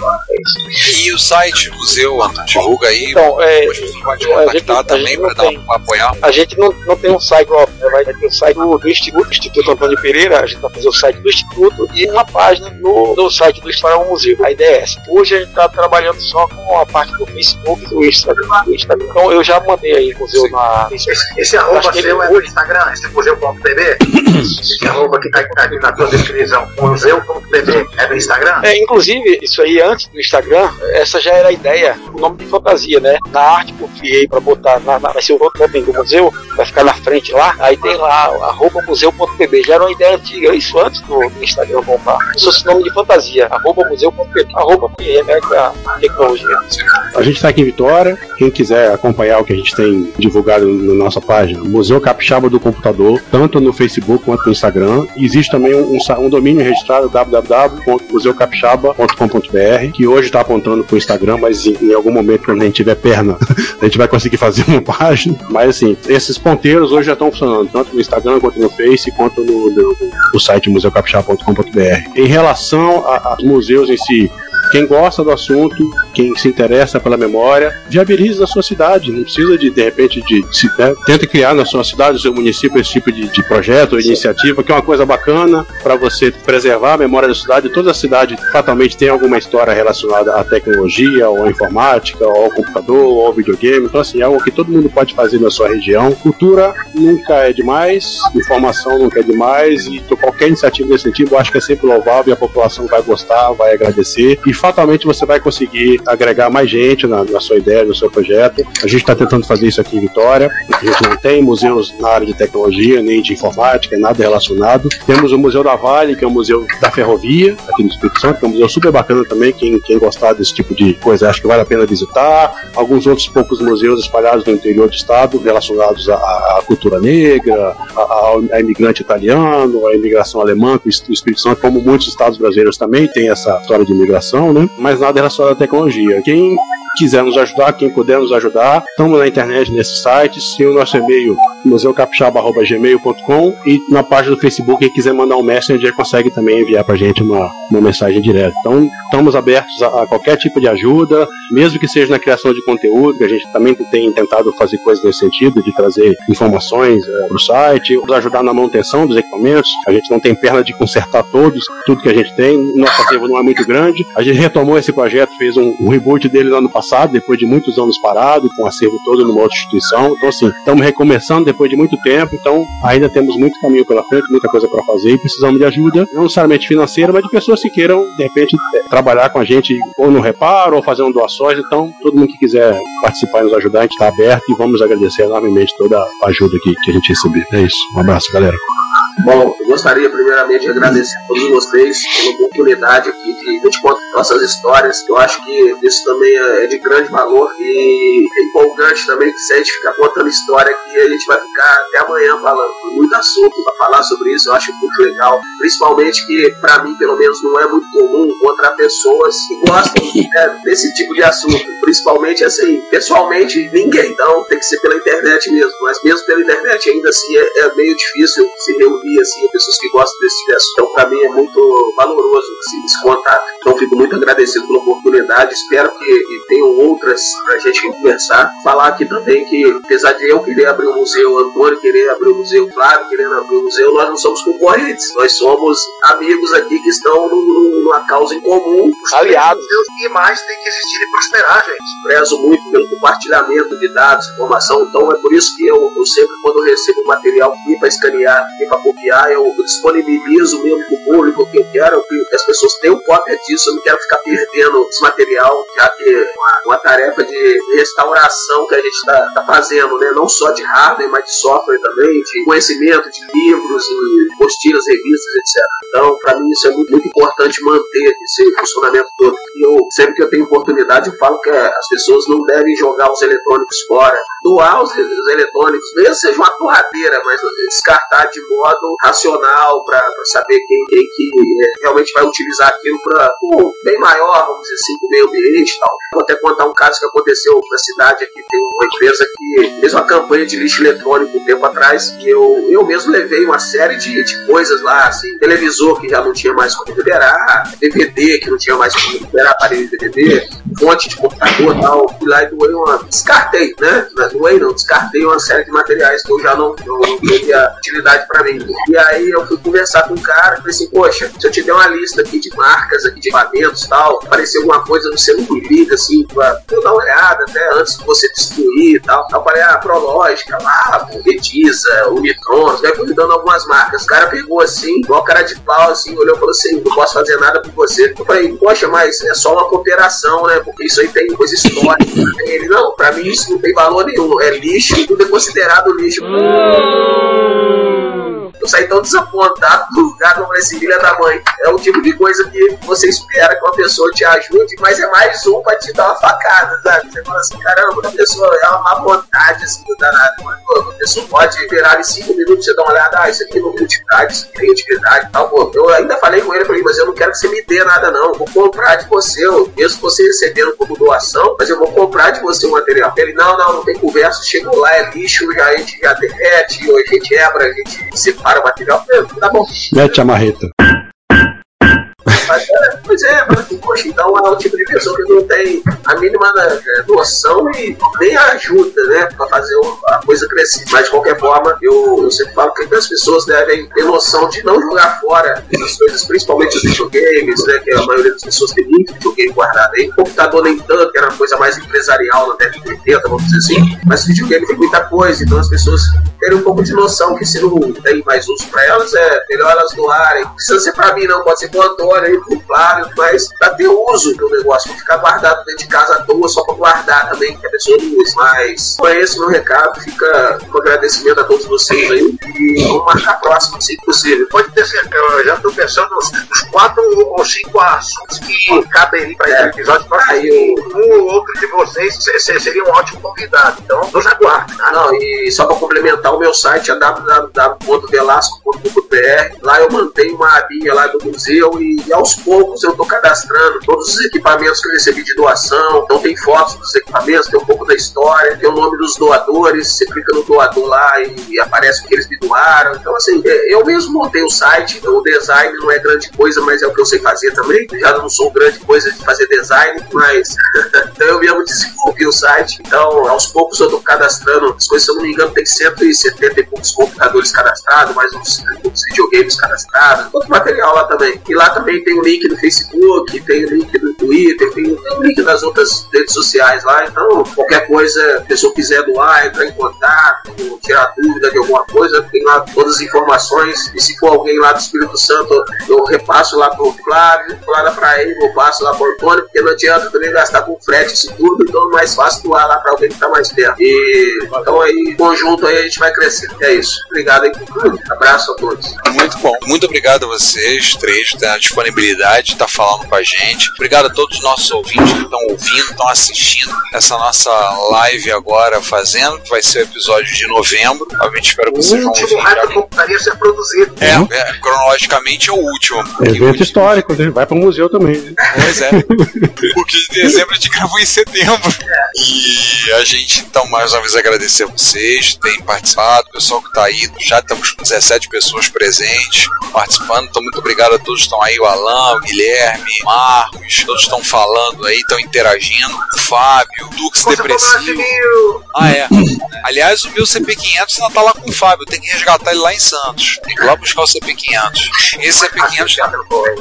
E o site, o museu, Antônio, divulga aí. Então, é, pode a gente- contactar a também gente pra, não dar, pra apoiar. A gente não, não tem um site próprio, né? vai ter o site do, do Instituto, Instituto Antônio Pereira, a gente vai fazer o site do Instituto e uma página no, no site do História ao Museu. A ideia é essa. Hoje a gente está trabalhando só com a parte do Facebook e do Instagram. Então eu já mandei aí o museu na. Esse, esse arroba seu é no Instagram, esse museu.tv? *coughs* esse arroba que tá aqui na tua descrição, museu.tv, é do Instagram? É, inclusive, isso aí antes do Instagram, essa já era a ideia, o nome de fantasia, né? Na arte que eu criei pra botar, na, na, vai ser o totem do museu, vai ficar na frente lá, aí tem lá, arroba museu.pb, já era uma ideia antiga, isso antes do, do Instagram comprar. Isso é nome de fantasia, arroba museu.pb, arroba que é a tecnologia. A gente está aqui em Vitória. Quem quiser acompanhar o que a gente tem divulgado na nossa página, Museu Capixaba do Computador, tanto no Facebook quanto no Instagram. Existe também um, um domínio registrado www.museucapixaba.com.br, que hoje está apontando para o Instagram, mas em, em algum momento, quando a gente tiver perna, *laughs* a gente vai conseguir fazer uma página. Mas assim, esses ponteiros hoje já estão funcionando, tanto no Instagram quanto no Face, quanto no, no, no site museucapixaba.com.br. Em relação aos museus em si, quem gosta do assunto, quem se interessa pela memória, viabilize na sua cidade. Não precisa de, de repente, de, se, né, tenta criar na sua cidade, no seu município, esse tipo de, de projeto ou iniciativa, que é uma coisa bacana para você preservar a memória da cidade. Toda cidade fatalmente tem alguma história relacionada à tecnologia, ou à informática, ou ao computador, ou ao videogame. Então, assim, é algo que todo mundo pode fazer na sua região. Cultura nunca é demais, informação nunca é demais, e qualquer iniciativa desse tipo eu acho que é sempre louvável e a população vai gostar, vai agradecer, e fatalmente você vai conseguir agregar mais gente na, na sua ideia, no seu projeto. A gente está tentando fazer isso aqui em Vitória. A gente não tem museus na área de tecnologia, nem de informática, nada relacionado. Temos o Museu da Vale, que é um museu da ferrovia, aqui no Espírito Santo, que é um museu super bacana também. Quem, quem gostar desse tipo de coisa, acho que vale a pena visitar. Alguns outros poucos museus espalhados no interior do estado, relacionados à, à cultura negra, a imigrante italiano, à imigração alemã, que o Espírito Santo, como muitos estados brasileiros também, tem essa história de imigração, né? Mas nada relacionado à tecnologia. Quem quiser nos ajudar, quem puder nos ajudar, estamos na internet nesses sites, tem o nosso e-mail museucapixaba.gmail.com e na página do Facebook, quem quiser mandar um messenger consegue também enviar pra gente uma, uma mensagem direta. Então, estamos abertos a, a qualquer tipo de ajuda, mesmo que seja na criação de conteúdo, que a gente também tem tentado fazer coisas nesse sentido, de trazer informações para o site, ajudar na manutenção dos equipamentos. A gente não tem perna de consertar todos, tudo que a gente tem. Nosso acervo não é muito grande. A gente retomou esse projeto, fez um, um reboot dele no ano passado, depois de muitos anos parado, com o acervo todo numa outra instituição. Então, assim, estamos recomeçando depois de muito tempo. Então, ainda temos muito caminho pela frente, muita coisa para fazer e precisamos de ajuda, não necessariamente financeira, mas de pessoas que queiram, de repente, eh, trabalhar com a gente ou no reparo ou fazendo doações. Então, todo mundo que quiser participar e nos ajudar, a gente está aberto e vamos agradecer enormemente toda a ajuda que, que a gente recebeu. É isso. Um abraço, galera. Bom, eu gostaria primeiramente de agradecer a todos vocês pela oportunidade aqui de a gente contar nossas histórias. Eu acho que isso também é de grande valor e é empolgante também que se a gente ficar contando história aqui, a gente vai ficar até amanhã falando. Tem muito assunto para falar sobre isso, eu acho muito legal. Principalmente que, para mim, pelo menos, não é muito comum encontrar pessoas que gostam né, *laughs* desse tipo de assunto. Principalmente assim, pessoalmente, ninguém. Então tem que ser pela internet mesmo. Mas mesmo pela internet, ainda assim, é, é meio difícil se reunir ouvir, assim, pessoas que gostam desse universo. Então, pra mim, é muito valoroso assim, esse contato. Então, fico muito agradecido pela oportunidade. Espero que, que tenham outras pra gente conversar. Falar aqui também que, apesar de eu querer abrir um museu, Antônio querer abrir um museu, Flávio querendo abrir um museu, nós não somos concorrentes. Nós somos amigos aqui que estão numa causa em comum. Aliados. E mais tem que existir e prosperar, gente. Prezo muito pelo compartilhamento de dados, informação. Então, é por isso que eu, eu sempre, quando eu recebo material aqui para escanear, aqui para copiar, eu disponibilizo mesmo para o público o que eu quero, que as pessoas tenham cópia disso. Eu não quero ficar perdendo esse material, já que é uma, uma tarefa de restauração que a gente está tá fazendo, né? não só de hardware, mas de software também, de conhecimento, de livros, e postilhas, revistas, etc. Então, para mim, isso é muito, muito importante manter esse funcionamento todo. E eu, sempre que eu tenho oportunidade, eu falo que as pessoas não devem jogar os eletrônicos fora, doar os, os eletrônicos, mesmo seja uma torradeira, mas descartar de modo racional para saber quem, que é, realmente vai utilizar aquilo para um bem maior, vamos dizer assim, para o meio ambiente e tal. Vou até contar um caso que aconteceu na cidade aqui, tem uma empresa que fez uma campanha de lixo eletrônico um tempo atrás, que eu, eu mesmo levei uma série de, de coisas lá, assim, televisor que já não tinha mais como liberar, DVD que não tinha mais como liberar, aparelho de DVD, fonte de computador e tal, fui lá e doei uma. Descartei, né? Não doei não, descartei uma série de materiais que eu já não, não, não teria utilidade para mim. E aí eu fui conversar com o cara e falei assim, poxa, se eu te der uma lista aqui de marcas, aqui de equipamentos e tal, aparecer alguma coisa, não me liga assim, pra eu dar uma olhada até antes de você destruir e tal. Eu falei, ah, Prológica, lá, Rediza, Unitrons, vai me dando algumas marcas. O cara pegou assim, igual cara de pau, assim, olhou e falou assim, não posso fazer nada por você. Eu falei, poxa, mas é só uma cooperação, né? Porque isso aí tem coisa histórica. Ele, não, pra mim isso não tem valor nenhum. É lixo, tudo é considerado lixo. Eu saí tão desapontado do lugar do esse filha da mãe. É o tipo de coisa que você espera que uma pessoa te ajude, mas é mais um pra te dar uma facada, sabe? Você fala assim, caramba, a pessoa é uma má vontade, assim, do danado. Mas, pô, pessoa pode esperar em cinco minutos você dar uma olhada, ah, isso aqui não tem utilidade, isso tem utilidade e tal, pô. Eu ainda falei com ele, falei, mas eu não quero que você me dê nada, não. Eu vou comprar de você, eu, mesmo você recebendo como doação, mas eu vou comprar de você o material. Ele, não, não, não tem conversa, chegou lá, é lixo, já, a gente já derrete, a gente quebra, a gente separa o material. Eu, tá bom. Mete a marreta. Mas, é, pois é, mas, poxa, então é o tipo de pessoa que não tem a mínima né, noção e nem ajuda, né, pra fazer a coisa crescer. Mas de qualquer forma, eu, eu sempre falo que as pessoas devem ter noção de não jogar fora essas coisas, principalmente os videogames, né, que a maioria das pessoas tem muito videogame guardado aí. Computador nem tanto, que era uma coisa mais empresarial na década de 80, vamos dizer assim. Mas videogame tem muita coisa, então as pessoas terem um pouco de noção que se não tem mais uso pra elas, é melhor elas doarem. Não precisa ser pra mim, não, pode ser pro Antônio aí, pro Flávio, mas pra ter uso do negócio, não ficar guardado dentro de casa à toa só pra guardar também, que a pessoa não usa. Mas foi esse meu recado, fica um agradecimento a todos vocês aí e vamos marcar a próxima, se possível. Pode ter certeza, eu já tô pensando nos, nos quatro ou cinco assuntos que cabem para esse episódio. Aí, um ou outro de vocês se- se- seria um ótimo convidado, então nos aguarde. Ah, não, e só para complementar, o meu site é www.velasco.com.br. Lá eu mantenho uma abinha lá do museu e, e aos poucos eu tô cadastrando todos os equipamentos que eu recebi de doação. Então tem fotos dos equipamentos, tem um pouco da história, tem o nome dos doadores. Você clica no doador lá e, e aparece o que eles me doaram. Então, assim, é, eu mesmo montei o site. O design não é grande coisa, mas é o que eu sei fazer também. Já não sou grande coisa de fazer design, mas então *laughs* eu mesmo desenvolvi o site. Então, aos poucos eu tô cadastrando as coisas, se eu não me engano, tem 170 e poucos computadores cadastrados, mais uns, uns videogames cadastrados, outro material lá também. E lá também tem o link do Facebook, tem link do Twitter, tem, tem link das outras redes sociais lá. Então, qualquer coisa, a pessoa quiser doar, entrar em contato, tirar dúvida de alguma coisa, tem lá todas as informações. E se for alguém lá do Espírito Santo, eu repasso lá pro Flávio, lá pra ele, eu passo lá pro Antônio, porque não adianta também gastar com frete isso tudo, então é mais fácil doar lá pra alguém que tá mais perto. E então aí, conjunto aí a gente vai crescer. É isso. Obrigado aí por tudo. Abraço a todos. Muito bom. Muito obrigado a vocês três pela disponibilidade de estar falando com a gente. Obrigado obrigado a todos os nossos ouvintes que estão ouvindo, estão assistindo essa nossa live agora fazendo, que vai ser o episódio de novembro. Obviamente espero que O vocês vão último ouvir. já. ser produzido. É, é, cronologicamente é o último. Evento histórico, né? vai pro museu também. né? Pois é. *laughs* Porque de dezembro a gente gravou em setembro. E a gente, então, mais uma vez agradecer a vocês, terem participado, o pessoal que tá aí, já estamos com 17 pessoas presentes, participando. Então, muito obrigado a todos que estão aí, o Alan, o Guilherme, o Marcos, todos estão falando aí, estão interagindo, o Fábio, o Dux Depressivo. Ah, é. Aliás, o meu CP500 ainda tá lá com o Fábio, tem que resgatar ele lá em Santos. Tem que ir lá buscar o CP500. Esse CP500.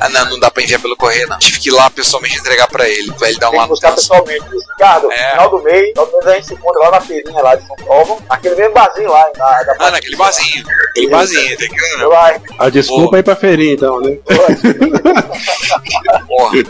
Ah, não, não dá pra enviar pelo correio, não. Tive que ir lá pessoalmente entregar pra ele, pra ele dar Tem uma que buscar pessoalmente. Ricardo, É. final do mês, final do mês a gente se encontra lá na feirinha lá de São Paulo, aquele mesmo barzinho lá. Na, da Ah, naquele barzinho. Aquele barzinho, tem que. A desculpa é ir pra feirinha, então, né? *laughs* *laughs* Porra.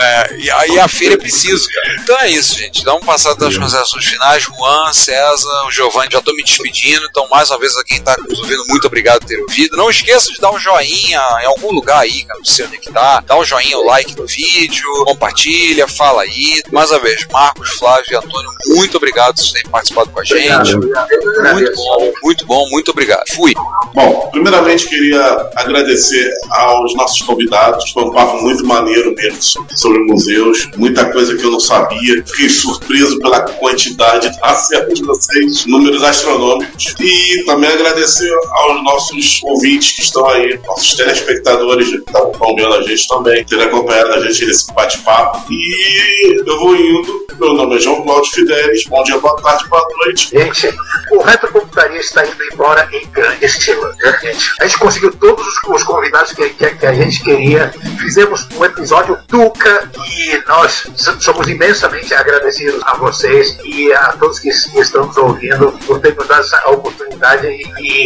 É, e aí a feira é preciso, cara. Então é isso, gente. Dá um passado das considerações finais. Juan, César, o Giovanni, já tô me despedindo. Então, mais uma vez, a quem tá nos ouvindo, muito obrigado por ter ouvido. Não esqueça de dar um joinha em algum lugar aí, cara, não sei onde é que tá. Dá um joinha, o like no vídeo, compartilha, fala aí. Mais uma vez, Marcos, Flávio e Antônio, muito obrigado por terem participado com a gente. Muito bom, muito bom, muito obrigado. Fui. Bom, primeiramente queria agradecer aos nossos convidados. Foi um papo muito maneiro sobre- museus. Muita coisa que eu não sabia. Fiquei surpreso pela quantidade de acesso de vocês, números astronômicos. E também agradecer aos nossos ouvintes que estão aí, nossos telespectadores que estão vendo a gente também, terem acompanhado a gente nesse bate-papo. E eu vou indo. Meu nome é João Cláudio Fidelis. Bom dia, boa tarde, boa noite. Gente, o Retrocomputaria está indo embora em grande estilo. né, gente? A gente conseguiu todos os, os convidados que, que- que a gente queria. Fizemos um episódio Duca e nós so- somos imensamente agradecidos a vocês e a todos que, que estão nos ouvindo por ter nos dado essa oportunidade e,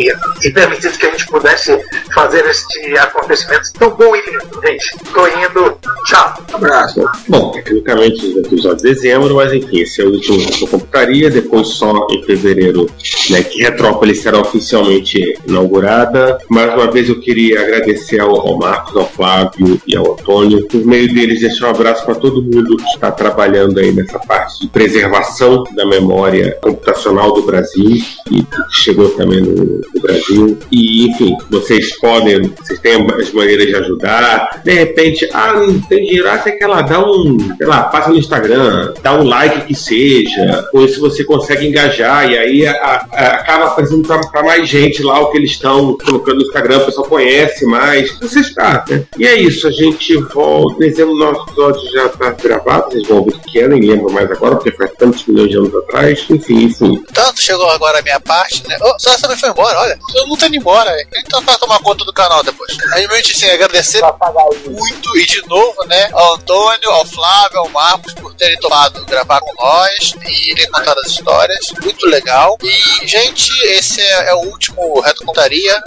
e, e permitido que a gente pudesse fazer este acontecimento tão bom e lindo. Gente, tô indo. Tchau. Abraço. Bom, tecnicamente episódio de dezembro, mas enfim, esse é o último da computaria. Depois, só em fevereiro, né, que Retrópolis será oficialmente inaugurada. Mais uma vez, eu queria agradecer ao, ao Marcos, ao Flávio e ao Antônio. Por meio deles, deixar um abraço para todo mundo que está trabalhando aí nessa parte de preservação da memória computacional do Brasil e que chegou também no, no Brasil. E, enfim, vocês podem, vocês têm as maneiras de ajudar. De repente, ah, não tem dinheiro, ah, você quer lá, dá um, sei lá, passa no Instagram, dá um like que seja, ou se você consegue engajar, e aí a- acaba fazendo para mais gente lá o que eles estão colocando no Instagram, o pessoal conhece mais. Você está, né? E é isso, a gente volta. Dezembro, nosso episódio já está gravado, vocês vão ouvir o que é, nem lembro mais agora, porque faz tantos milhões de anos atrás. Enfim, enfim. Tanto chegou agora a minha parte, né? Oh, só também foi embora, olha. Eu não tô indo embora, né? Então vai tomar conta do canal depois. Aí, realmente, assim, agradecer muito e de novo, né? Ao Antônio, ao Flávio, ao Marcos por terem topado gravar com nós e terem contado as histórias. Muito legal. E, gente, esse é, é o último Reto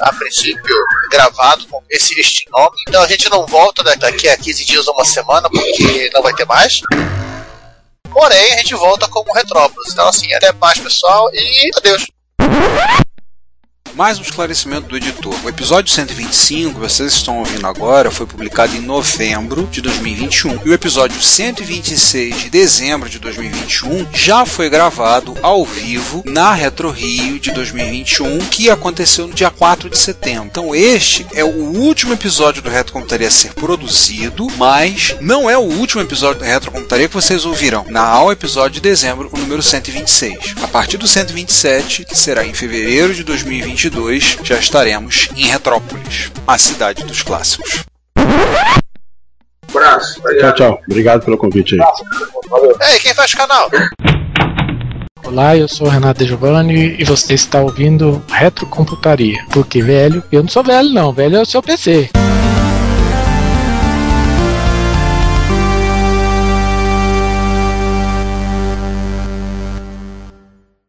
a princípio, gravado com esse, este nome. Então a gente não volta da- daqui a 15 dias ou uma semana, porque não vai ter mais. Porém, a gente volta como Retrópolis. Então, assim, até mais, pessoal, e adeus. Mais um esclarecimento do editor. O episódio 125, que vocês estão ouvindo agora, foi publicado em novembro de 2021. E o episódio 126 de dezembro de 2021 já foi gravado ao vivo na Retro Rio de 2021, que aconteceu no dia 4 de setembro. Então, este é o último episódio do Retro Computaria a ser produzido, mas não é o último episódio do Retro Computaria que vocês ouvirão. Na ao episódio de dezembro, o número 126. A partir do 127, que será em fevereiro de 2022, já estaremos em Retrópolis, a cidade dos clássicos. Abraço. Tchau, tchau. Obrigado pelo convite aí. Ei, quem faz canal? Olá, eu sou o Renato De Giovanni e você está ouvindo Retrocomputaria. Porque velho, eu não sou velho não, velho é o seu PC.